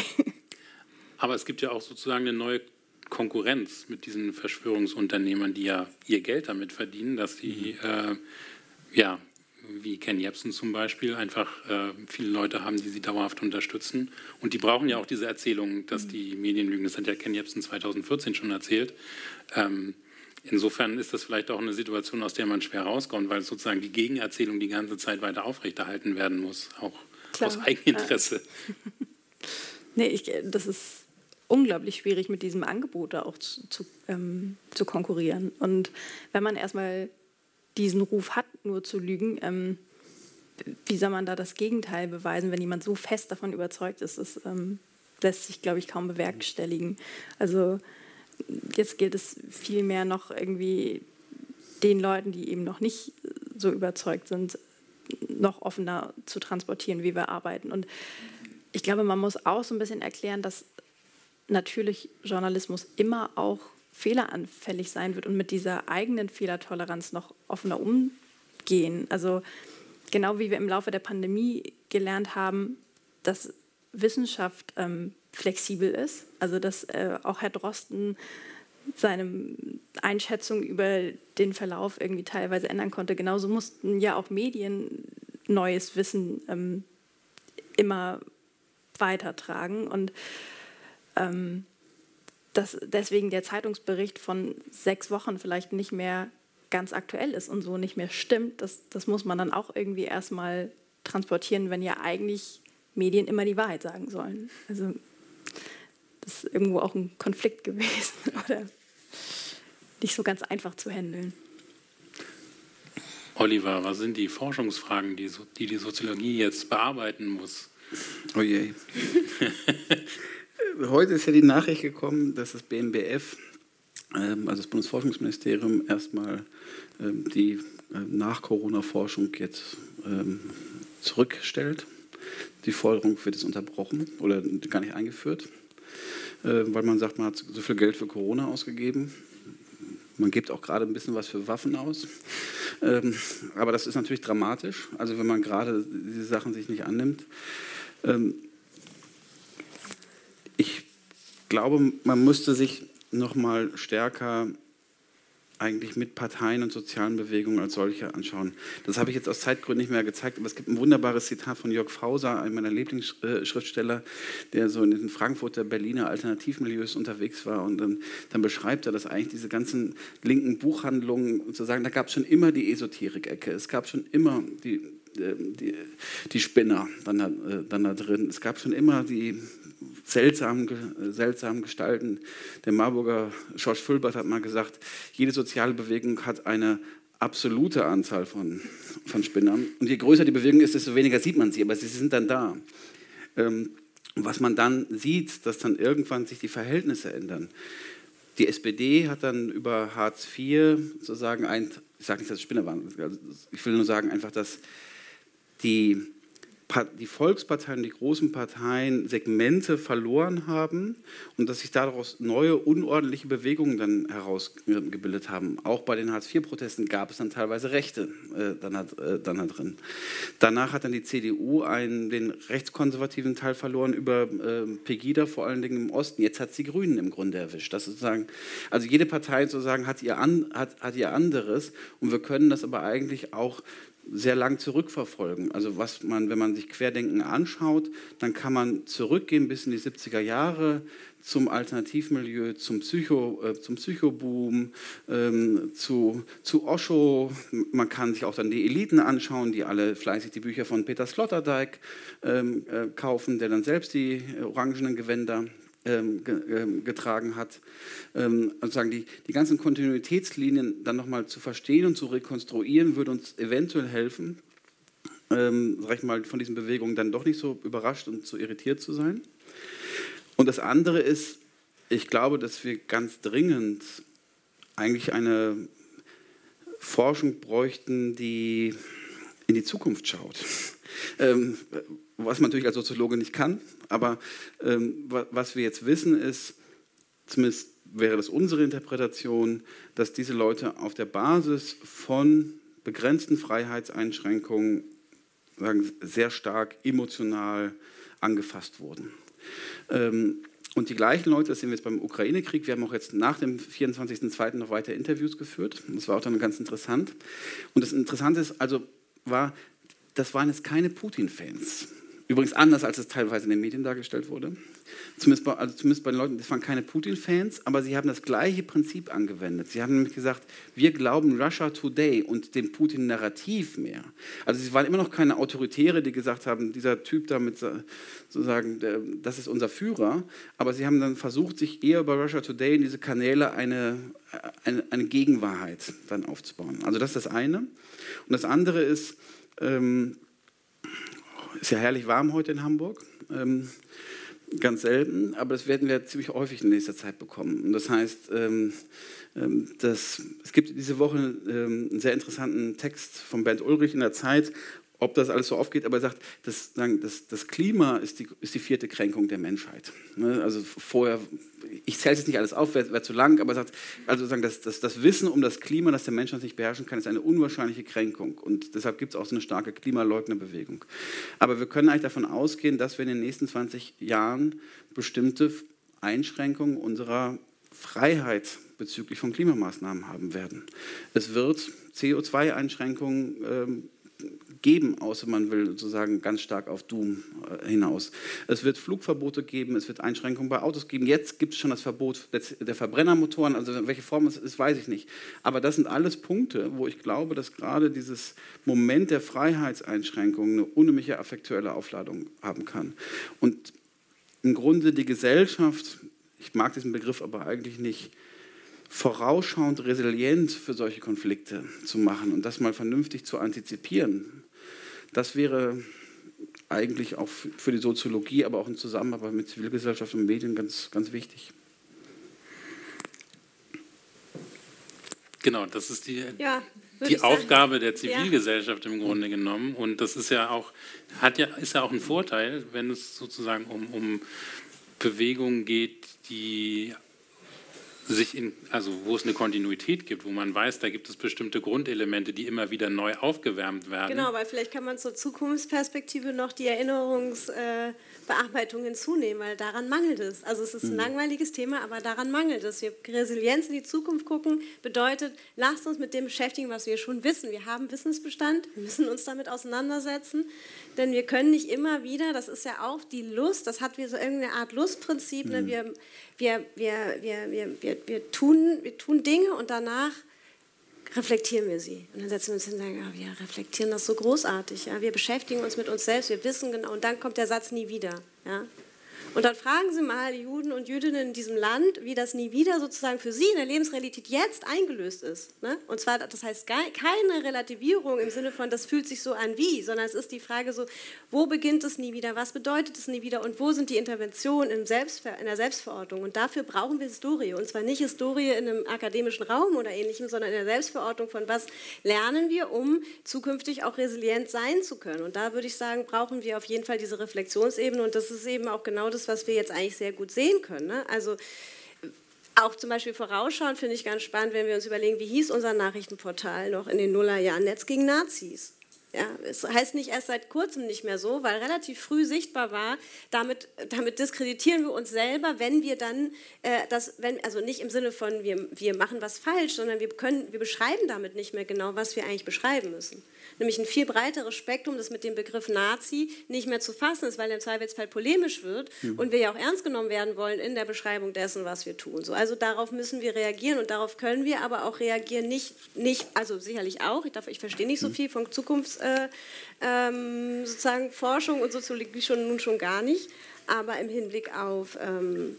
*laughs* Aber es gibt ja auch sozusagen eine neue Konkurrenz mit diesen Verschwörungsunternehmern, die ja ihr Geld damit verdienen, dass sie mhm. äh, ja wie Ken Jebsen zum Beispiel, einfach äh, viele Leute haben, die sie dauerhaft unterstützen. Und die brauchen ja auch diese Erzählung, dass mhm. die Medien lügen. Das hat ja Ken Jebsen 2014 schon erzählt. Ähm, insofern ist das vielleicht auch eine Situation, aus der man schwer rauskommt, weil sozusagen die Gegenerzählung die ganze Zeit weiter aufrechterhalten werden muss, auch Klar. aus Eigeninteresse. *laughs* nee, ich, das ist unglaublich schwierig, mit diesem Angebot da auch zu, zu, ähm, zu konkurrieren. Und wenn man erstmal diesen Ruf hat, nur zu lügen, ähm, wie soll man da das Gegenteil beweisen, wenn jemand so fest davon überzeugt ist? Das ähm, lässt sich, glaube ich, kaum bewerkstelligen. Also jetzt gilt es vielmehr noch irgendwie den Leuten, die eben noch nicht so überzeugt sind, noch offener zu transportieren, wie wir arbeiten. Und ich glaube, man muss auch so ein bisschen erklären, dass natürlich Journalismus immer auch fehleranfällig sein wird und mit dieser eigenen Fehlertoleranz noch offener umgehen. Also genau wie wir im Laufe der Pandemie gelernt haben, dass Wissenschaft ähm, flexibel ist, also dass äh, auch Herr Drosten seine Einschätzung über den Verlauf irgendwie teilweise ändern konnte. Genauso mussten ja auch Medien neues Wissen ähm, immer weitertragen und ähm, dass deswegen der Zeitungsbericht von sechs Wochen vielleicht nicht mehr ganz aktuell ist und so nicht mehr stimmt, das, das muss man dann auch irgendwie erstmal transportieren, wenn ja eigentlich Medien immer die Wahrheit sagen sollen. Also das ist irgendwo auch ein Konflikt gewesen *laughs* oder nicht so ganz einfach zu handeln. Oliver, was sind die Forschungsfragen, die die, die Soziologie jetzt bearbeiten muss? Oh je. *laughs* Heute ist ja die Nachricht gekommen, dass das BMBF, ähm, also das Bundesforschungsministerium, erstmal ähm, die äh, Nach-Corona-Forschung jetzt ähm, zurückstellt. Die Forderung wird jetzt unterbrochen oder gar nicht eingeführt, weil man sagt, man hat so viel Geld für Corona ausgegeben. Man gibt auch gerade ein bisschen was für Waffen aus. Ähm, aber das ist natürlich dramatisch, also wenn man gerade diese Sachen sich nicht annimmt. Ähm, ich glaube, man müsste sich noch mal stärker eigentlich mit Parteien und sozialen Bewegungen als solche anschauen. Das habe ich jetzt aus Zeitgründen nicht mehr gezeigt, aber es gibt ein wunderbares Zitat von Jörg Fauser, einem meiner Lieblingsschriftsteller, der so in den Frankfurter, Berliner Alternativmilieus unterwegs war und dann, dann beschreibt er, dass eigentlich diese ganzen linken Buchhandlungen sozusagen, da gab es schon immer die Esoterik-Ecke, es gab schon immer die, die, die Spinner dann da, äh, dann da drin, es gab schon immer die seltsamen, seltsamen Gestalten. Der Marburger George Fulbert hat mal gesagt, jede soziale Bewegung hat eine absolute Anzahl von, von Spinnern. Und je größer die Bewegung ist, desto weniger sieht man sie, aber sie sind dann da. Ähm, was man dann sieht, dass dann irgendwann sich die Verhältnisse ändern. Die SPD hat dann über Hartz IV sozusagen ein, ich sage nicht, dass es Spinner waren, ich will nur sagen einfach, dass die die Volksparteien, die großen Parteien Segmente verloren haben und dass sich daraus neue unordentliche Bewegungen dann herausgebildet haben. Auch bei den Hartz-IV-Protesten gab es dann teilweise Rechte äh, dann, äh, dann da drin. Danach hat dann die CDU einen, den rechtskonservativen Teil verloren über äh, Pegida, vor allen Dingen im Osten. Jetzt hat sie Grünen im Grunde erwischt. Das sozusagen, also jede Partei sozusagen hat ihr, an, hat, hat ihr anderes und wir können das aber eigentlich auch sehr lang zurückverfolgen. Also was man, wenn man sich Querdenken anschaut, dann kann man zurückgehen bis in die 70er Jahre zum Alternativmilieu, zum, Psycho, äh, zum Psychoboom, ähm, zu, zu Osho. Man kann sich auch dann die Eliten anschauen, die alle fleißig die Bücher von Peter Sloterdijk ähm, äh, kaufen, der dann selbst die orangenen Gewänder getragen hat. Ähm, die, die ganzen Kontinuitätslinien dann nochmal zu verstehen und zu rekonstruieren, würde uns eventuell helfen, ähm, mal, von diesen Bewegungen dann doch nicht so überrascht und so irritiert zu sein. Und das andere ist, ich glaube, dass wir ganz dringend eigentlich eine Forschung bräuchten, die in die Zukunft schaut. Ähm, was man natürlich als Soziologe nicht kann, aber ähm, was wir jetzt wissen ist, zumindest wäre das unsere Interpretation, dass diese Leute auf der Basis von begrenzten Freiheitseinschränkungen sagen, sehr stark emotional angefasst wurden. Ähm, und die gleichen Leute, das sehen wir jetzt beim Ukraine-Krieg, wir haben auch jetzt nach dem 24.02. noch weiter Interviews geführt. Das war auch dann ganz interessant. Und das Interessante ist, also war, das waren jetzt keine Putin-Fans. Übrigens anders, als es teilweise in den Medien dargestellt wurde. Zumindest bei, also zumindest bei den Leuten, das waren keine Putin-Fans, aber sie haben das gleiche Prinzip angewendet. Sie haben nämlich gesagt, wir glauben Russia Today und dem Putin-Narrativ mehr. Also sie waren immer noch keine Autoritäre, die gesagt haben, dieser Typ damit sozusagen, das ist unser Führer. Aber sie haben dann versucht, sich eher über Russia Today in diese Kanäle eine, eine, eine Gegenwahrheit dann aufzubauen. Also das ist das eine. Und das andere ist, ähm, ist ja herrlich warm heute in Hamburg. Ähm, ganz selten, aber das werden wir ziemlich häufig in nächster Zeit bekommen. Und das heißt, ähm, ähm, das, es gibt diese Woche ähm, einen sehr interessanten Text von Bernd Ulrich in der Zeit, ob das alles so aufgeht, aber er sagt, das, das, das Klima ist die, ist die vierte Kränkung der Menschheit. Ne? Also vorher, ich zähle jetzt nicht alles auf, wäre wär zu lang, aber er sagt, also sagen, das, das, Wissen um das Klima, das der Mensch nicht beherrschen kann, ist eine unwahrscheinliche Kränkung. Und deshalb gibt es auch so eine starke Klimaleugnerbewegung. Aber wir können eigentlich davon ausgehen, dass wir in den nächsten 20 Jahren bestimmte Einschränkungen unserer Freiheit bezüglich von Klimamaßnahmen haben werden. Es wird CO2-Einschränkungen ähm, geben, außer man will sozusagen ganz stark auf Doom äh, hinaus. Es wird Flugverbote geben, es wird Einschränkungen bei Autos geben. Jetzt gibt es schon das Verbot der Verbrennermotoren, also welche Form es ist, weiß ich nicht. Aber das sind alles Punkte, wo ich glaube, dass gerade dieses Moment der Freiheitseinschränkung eine unheimliche affektuelle Aufladung haben kann. Und im Grunde die Gesellschaft, ich mag diesen Begriff aber eigentlich nicht, vorausschauend resilient für solche Konflikte zu machen und das mal vernünftig zu antizipieren. Das wäre eigentlich auch für die Soziologie, aber auch in Zusammenarbeit mit Zivilgesellschaft und Medien ganz, ganz wichtig. Genau, das ist die, ja, die Aufgabe der Zivilgesellschaft ja. im Grunde genommen. Und das ist ja auch, hat ja, ist ja auch ein Vorteil, wenn es sozusagen um, um Bewegungen geht, die sich in, also wo es eine Kontinuität gibt, wo man weiß, da gibt es bestimmte Grundelemente, die immer wieder neu aufgewärmt werden. Genau, weil vielleicht kann man zur Zukunftsperspektive noch die Erinnerungsbearbeitung äh, hinzunehmen, weil daran mangelt es. Also es ist ein mhm. langweiliges Thema, aber daran mangelt es. Wir Resilienz in die Zukunft gucken bedeutet, lasst uns mit dem beschäftigen, was wir schon wissen. Wir haben Wissensbestand, wir müssen uns damit auseinandersetzen denn wir können nicht immer wieder, das ist ja auch die Lust, das hat wie so irgendeine Art Lustprinzip, ne? Mhm. wir, wir, wir, wir, wir, wir, wir, tun, wir tun Dinge und danach reflektieren wir sie. Und dann setzen wir uns hin und sagen, ja, wir reflektieren das so großartig, ja? wir beschäftigen uns mit uns selbst, wir wissen genau, und dann kommt der Satz nie wieder. Ja? Und dann fragen Sie mal Juden und Jüdinnen in diesem Land, wie das nie wieder sozusagen für sie in der Lebensrealität jetzt eingelöst ist. Ne? Und zwar, das heißt keine Relativierung im Sinne von, das fühlt sich so an wie, sondern es ist die Frage so, wo beginnt es nie wieder, was bedeutet es nie wieder und wo sind die Interventionen in, der Selbstverordnung. Und dafür brauchen wir Historie. Und zwar nicht Historie in einem akademischen Raum oder ähnlichem, sondern in der Selbstverordnung von was lernen wir, um zukünftig auch resilient sein zu können. Und da würde ich sagen, brauchen wir auf jeden Fall diese Reflexionsebene. Und das ist eben auch genau das, ist, was wir jetzt eigentlich sehr gut sehen können. Ne? Also auch zum Beispiel vorausschauen finde ich ganz spannend, wenn wir uns überlegen, wie hieß unser Nachrichtenportal noch in den Nullerjahren, Netz gegen Nazis. Ja, es heißt nicht erst seit kurzem nicht mehr so, weil relativ früh sichtbar war, damit, damit diskreditieren wir uns selber, wenn wir dann äh, das, wenn, also nicht im Sinne von wir, wir machen was falsch, sondern wir, können, wir beschreiben damit nicht mehr genau, was wir eigentlich beschreiben müssen nämlich ein viel breiteres Spektrum, das mit dem Begriff Nazi nicht mehr zu fassen ist, weil der im Zweifelsfall polemisch wird mhm. und wir ja auch ernst genommen werden wollen in der Beschreibung dessen, was wir tun. So, also darauf müssen wir reagieren und darauf können wir aber auch reagieren, nicht, nicht also sicherlich auch, ich, darf, ich verstehe nicht so viel von Zukunfts, äh, ähm, sozusagen Forschung und Soziologie schon, nun schon gar nicht, aber im Hinblick auf ähm,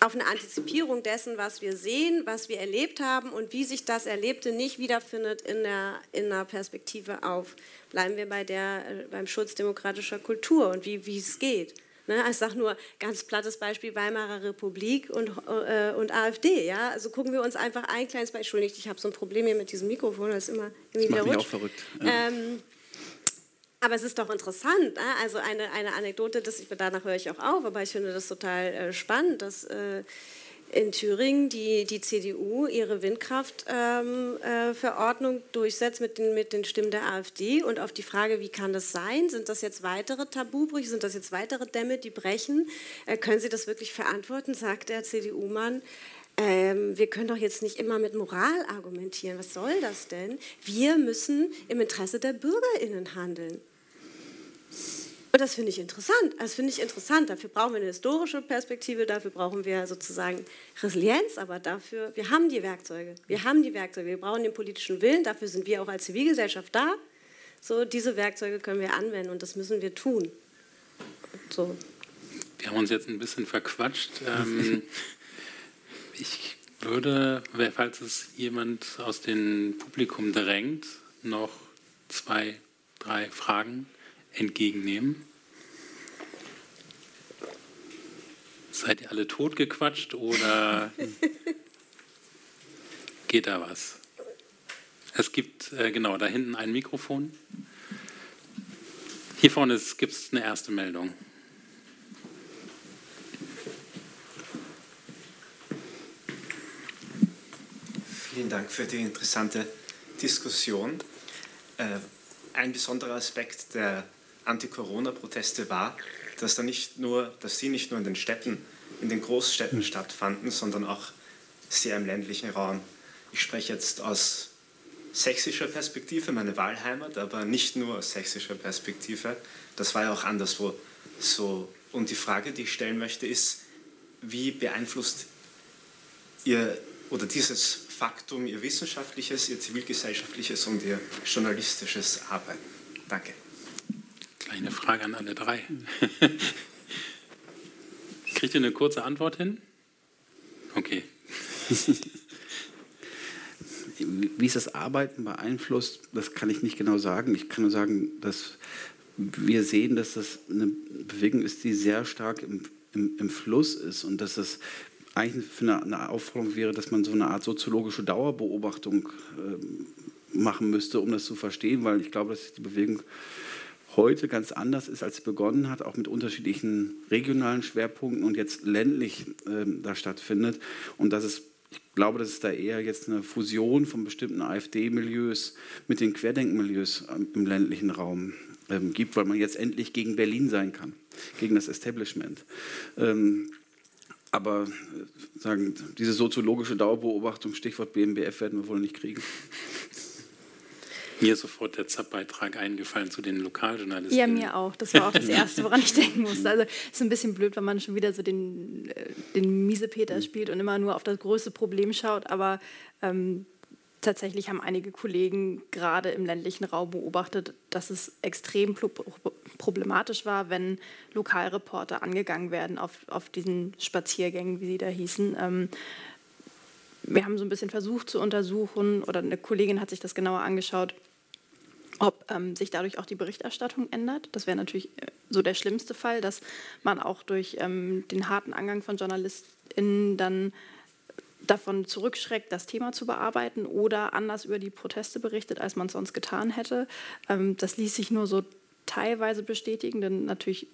auf eine Antizipierung dessen, was wir sehen, was wir erlebt haben und wie sich das Erlebte nicht wiederfindet in der, in der Perspektive auf, bleiben wir bei der, äh, beim Schutz demokratischer Kultur und wie, wie es geht. Ne, ich sage nur ganz plattes Beispiel Weimarer Republik und, äh, und AfD. Ja? Also gucken wir uns einfach ein kleines Beispiel. Entschuldigung, ich habe so ein Problem hier mit diesem Mikrofon, das ist immer irgendwie das macht mich auch verrückt. Ja. Ähm, aber es ist doch interessant, ne? also eine, eine Anekdote, das, danach höre ich auch auf, aber ich finde das total äh, spannend, dass äh, in Thüringen die, die CDU ihre Windkraftverordnung ähm, äh, durchsetzt mit den, mit den Stimmen der AfD. Und auf die Frage, wie kann das sein? Sind das jetzt weitere Tabubrüche? Sind das jetzt weitere Dämme, die brechen? Äh, können Sie das wirklich verantworten? sagt der CDU-Mann. Ähm, wir können doch jetzt nicht immer mit Moral argumentieren. Was soll das denn? Wir müssen im Interesse der BürgerInnen handeln. Und das finde ich interessant. Das finde ich interessant. Dafür brauchen wir eine historische Perspektive, dafür brauchen wir sozusagen Resilienz, aber dafür, wir haben die Werkzeuge. Wir haben die Werkzeuge. Wir brauchen den politischen Willen, dafür sind wir auch als Zivilgesellschaft da. So, diese Werkzeuge können wir anwenden und das müssen wir tun. So. Wir haben uns jetzt ein bisschen verquatscht. Ähm, *laughs* ich würde, falls es jemand aus dem Publikum drängt, noch zwei, drei Fragen entgegennehmen? Seid ihr alle totgequatscht oder *laughs* geht da was? Es gibt äh, genau da hinten ein Mikrofon. Hier vorne gibt es eine erste Meldung. Vielen Dank für die interessante Diskussion. Äh, ein besonderer Aspekt der Anti-Corona-Proteste war, dass, da nicht nur, dass sie nicht nur in den Städten, in den Großstädten stattfanden, sondern auch sehr im ländlichen Raum. Ich spreche jetzt aus sächsischer Perspektive, meine Wahlheimat, aber nicht nur aus sächsischer Perspektive. Das war ja auch anderswo so. Und die Frage, die ich stellen möchte, ist, wie beeinflusst ihr oder dieses Faktum Ihr wissenschaftliches, Ihr zivilgesellschaftliches und Ihr journalistisches Arbeiten? Danke. Kleine Frage an alle drei. *laughs* Kriegt ihr eine kurze Antwort hin? Okay. Wie es das Arbeiten beeinflusst, das kann ich nicht genau sagen. Ich kann nur sagen, dass wir sehen, dass das eine Bewegung ist, die sehr stark im, im, im Fluss ist und dass das eigentlich für eine, eine, Aufforderung wäre, dass man so eine Art soziologische Dauerbeobachtung äh, machen müsste, um das zu verstehen, weil ich glaube, dass die Bewegung heute ganz anders ist, als sie begonnen hat, auch mit unterschiedlichen regionalen Schwerpunkten und jetzt ländlich äh, da stattfindet. Und dass es, ich glaube, dass es da eher jetzt eine Fusion von bestimmten AfD-Milieus mit den Querdenkenmilieus äh, im ländlichen Raum ähm, gibt, weil man jetzt endlich gegen Berlin sein kann, gegen das Establishment. Ähm, aber äh, sagen, diese soziologische Dauerbeobachtung, Stichwort BMBF, werden wir wohl nicht kriegen. Mir ist sofort der ZAP-Beitrag eingefallen zu den Lokaljournalisten. Ja, mir auch. Das war auch das Erste, woran ich denken musste. Also es ist ein bisschen blöd, wenn man schon wieder so den, äh, den Miesepeter spielt und immer nur auf das größte Problem schaut. Aber ähm, tatsächlich haben einige Kollegen gerade im ländlichen Raum beobachtet, dass es extrem problematisch war, wenn Lokalreporter angegangen werden auf, auf diesen Spaziergängen, wie sie da hießen. Ähm, wir haben so ein bisschen versucht zu untersuchen, oder eine Kollegin hat sich das genauer angeschaut, ob ähm, sich dadurch auch die Berichterstattung ändert. Das wäre natürlich äh, so der schlimmste Fall, dass man auch durch ähm, den harten Angang von JournalistInnen dann davon zurückschreckt, das Thema zu bearbeiten oder anders über die Proteste berichtet, als man es sonst getan hätte. Ähm, das ließ sich nur so teilweise bestätigen, denn natürlich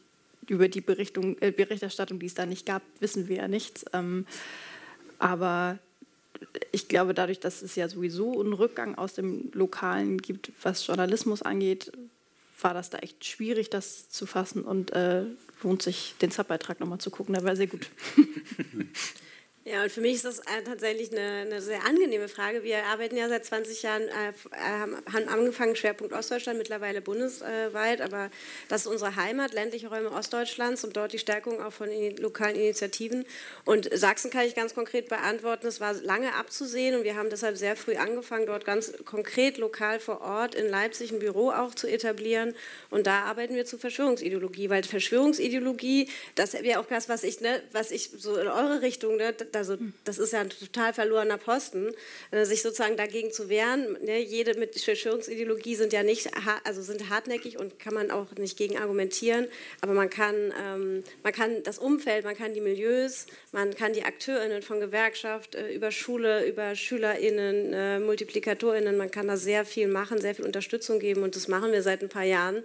über die Berichtung, äh, Berichterstattung, die es da nicht gab, wissen wir ja nichts. Ähm, aber ich glaube, dadurch, dass es ja sowieso einen Rückgang aus dem Lokalen gibt, was Journalismus angeht, war das da echt schwierig, das zu fassen und äh, lohnt sich, den Subbeitrag nochmal zu gucken. Der war sehr gut. *laughs* Ja, und für mich ist das äh, tatsächlich eine, eine, sehr angenehme Frage. Wir arbeiten ja seit 20 Jahren, äh, haben angefangen, Schwerpunkt Ostdeutschland, mittlerweile bundesweit, aber das ist unsere Heimat, ländliche Räume Ostdeutschlands und dort die Stärkung auch von lokalen Initiativen. Und Sachsen kann ich ganz konkret beantworten, es war lange abzusehen und wir haben deshalb sehr früh angefangen, dort ganz konkret lokal vor Ort in Leipzig ein Büro auch zu etablieren. Und da arbeiten wir zu Verschwörungsideologie, weil Verschwörungsideologie, das wäre auch das, was ich, ne, was ich so in eure Richtung, ne, also das ist ja ein total verlorener Posten, äh, sich sozusagen dagegen zu wehren. Ne? Jede mit Verschwörungsideologie sind ja nicht, also sind hartnäckig und kann man auch nicht gegen argumentieren, aber man kann, ähm, man kann das Umfeld, man kann die Milieus, man kann die AkteurInnen von Gewerkschaft äh, über Schule, über SchülerInnen, äh, MultiplikatorInnen, man kann da sehr viel machen, sehr viel Unterstützung geben und das machen wir seit ein paar Jahren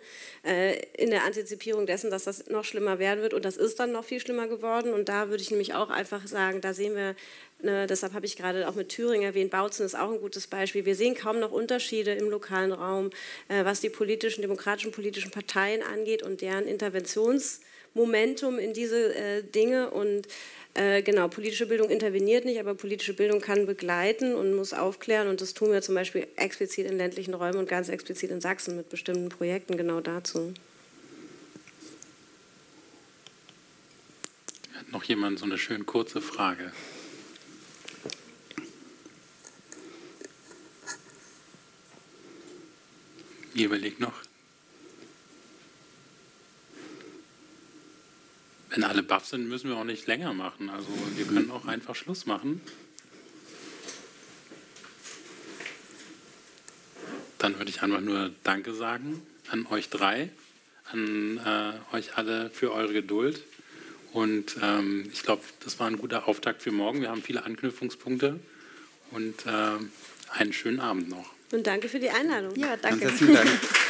in der Antizipierung dessen, dass das noch schlimmer werden wird und das ist dann noch viel schlimmer geworden und da würde ich nämlich auch einfach sagen, da sehen wir, ne, deshalb habe ich gerade auch mit Thüringen erwähnt, Bautzen ist auch ein gutes Beispiel. Wir sehen kaum noch Unterschiede im lokalen Raum, äh, was die politischen, demokratischen politischen Parteien angeht und deren Interventionsmomentum in diese äh, Dinge und äh, genau, politische Bildung interveniert nicht, aber politische Bildung kann begleiten und muss aufklären. Und das tun wir zum Beispiel explizit in ländlichen Räumen und ganz explizit in Sachsen mit bestimmten Projekten genau dazu. Noch jemand so eine schön kurze Frage? Ihr überlegt noch. Wenn alle baff sind, müssen wir auch nicht länger machen. Also wir können auch einfach Schluss machen. Dann würde ich einfach nur Danke sagen an euch drei, an äh, euch alle für eure Geduld. Und ähm, ich glaube, das war ein guter Auftakt für morgen. Wir haben viele Anknüpfungspunkte und äh, einen schönen Abend noch. Und danke für die Einladung. Ja, danke. Ganz herzlichen Dank. *laughs*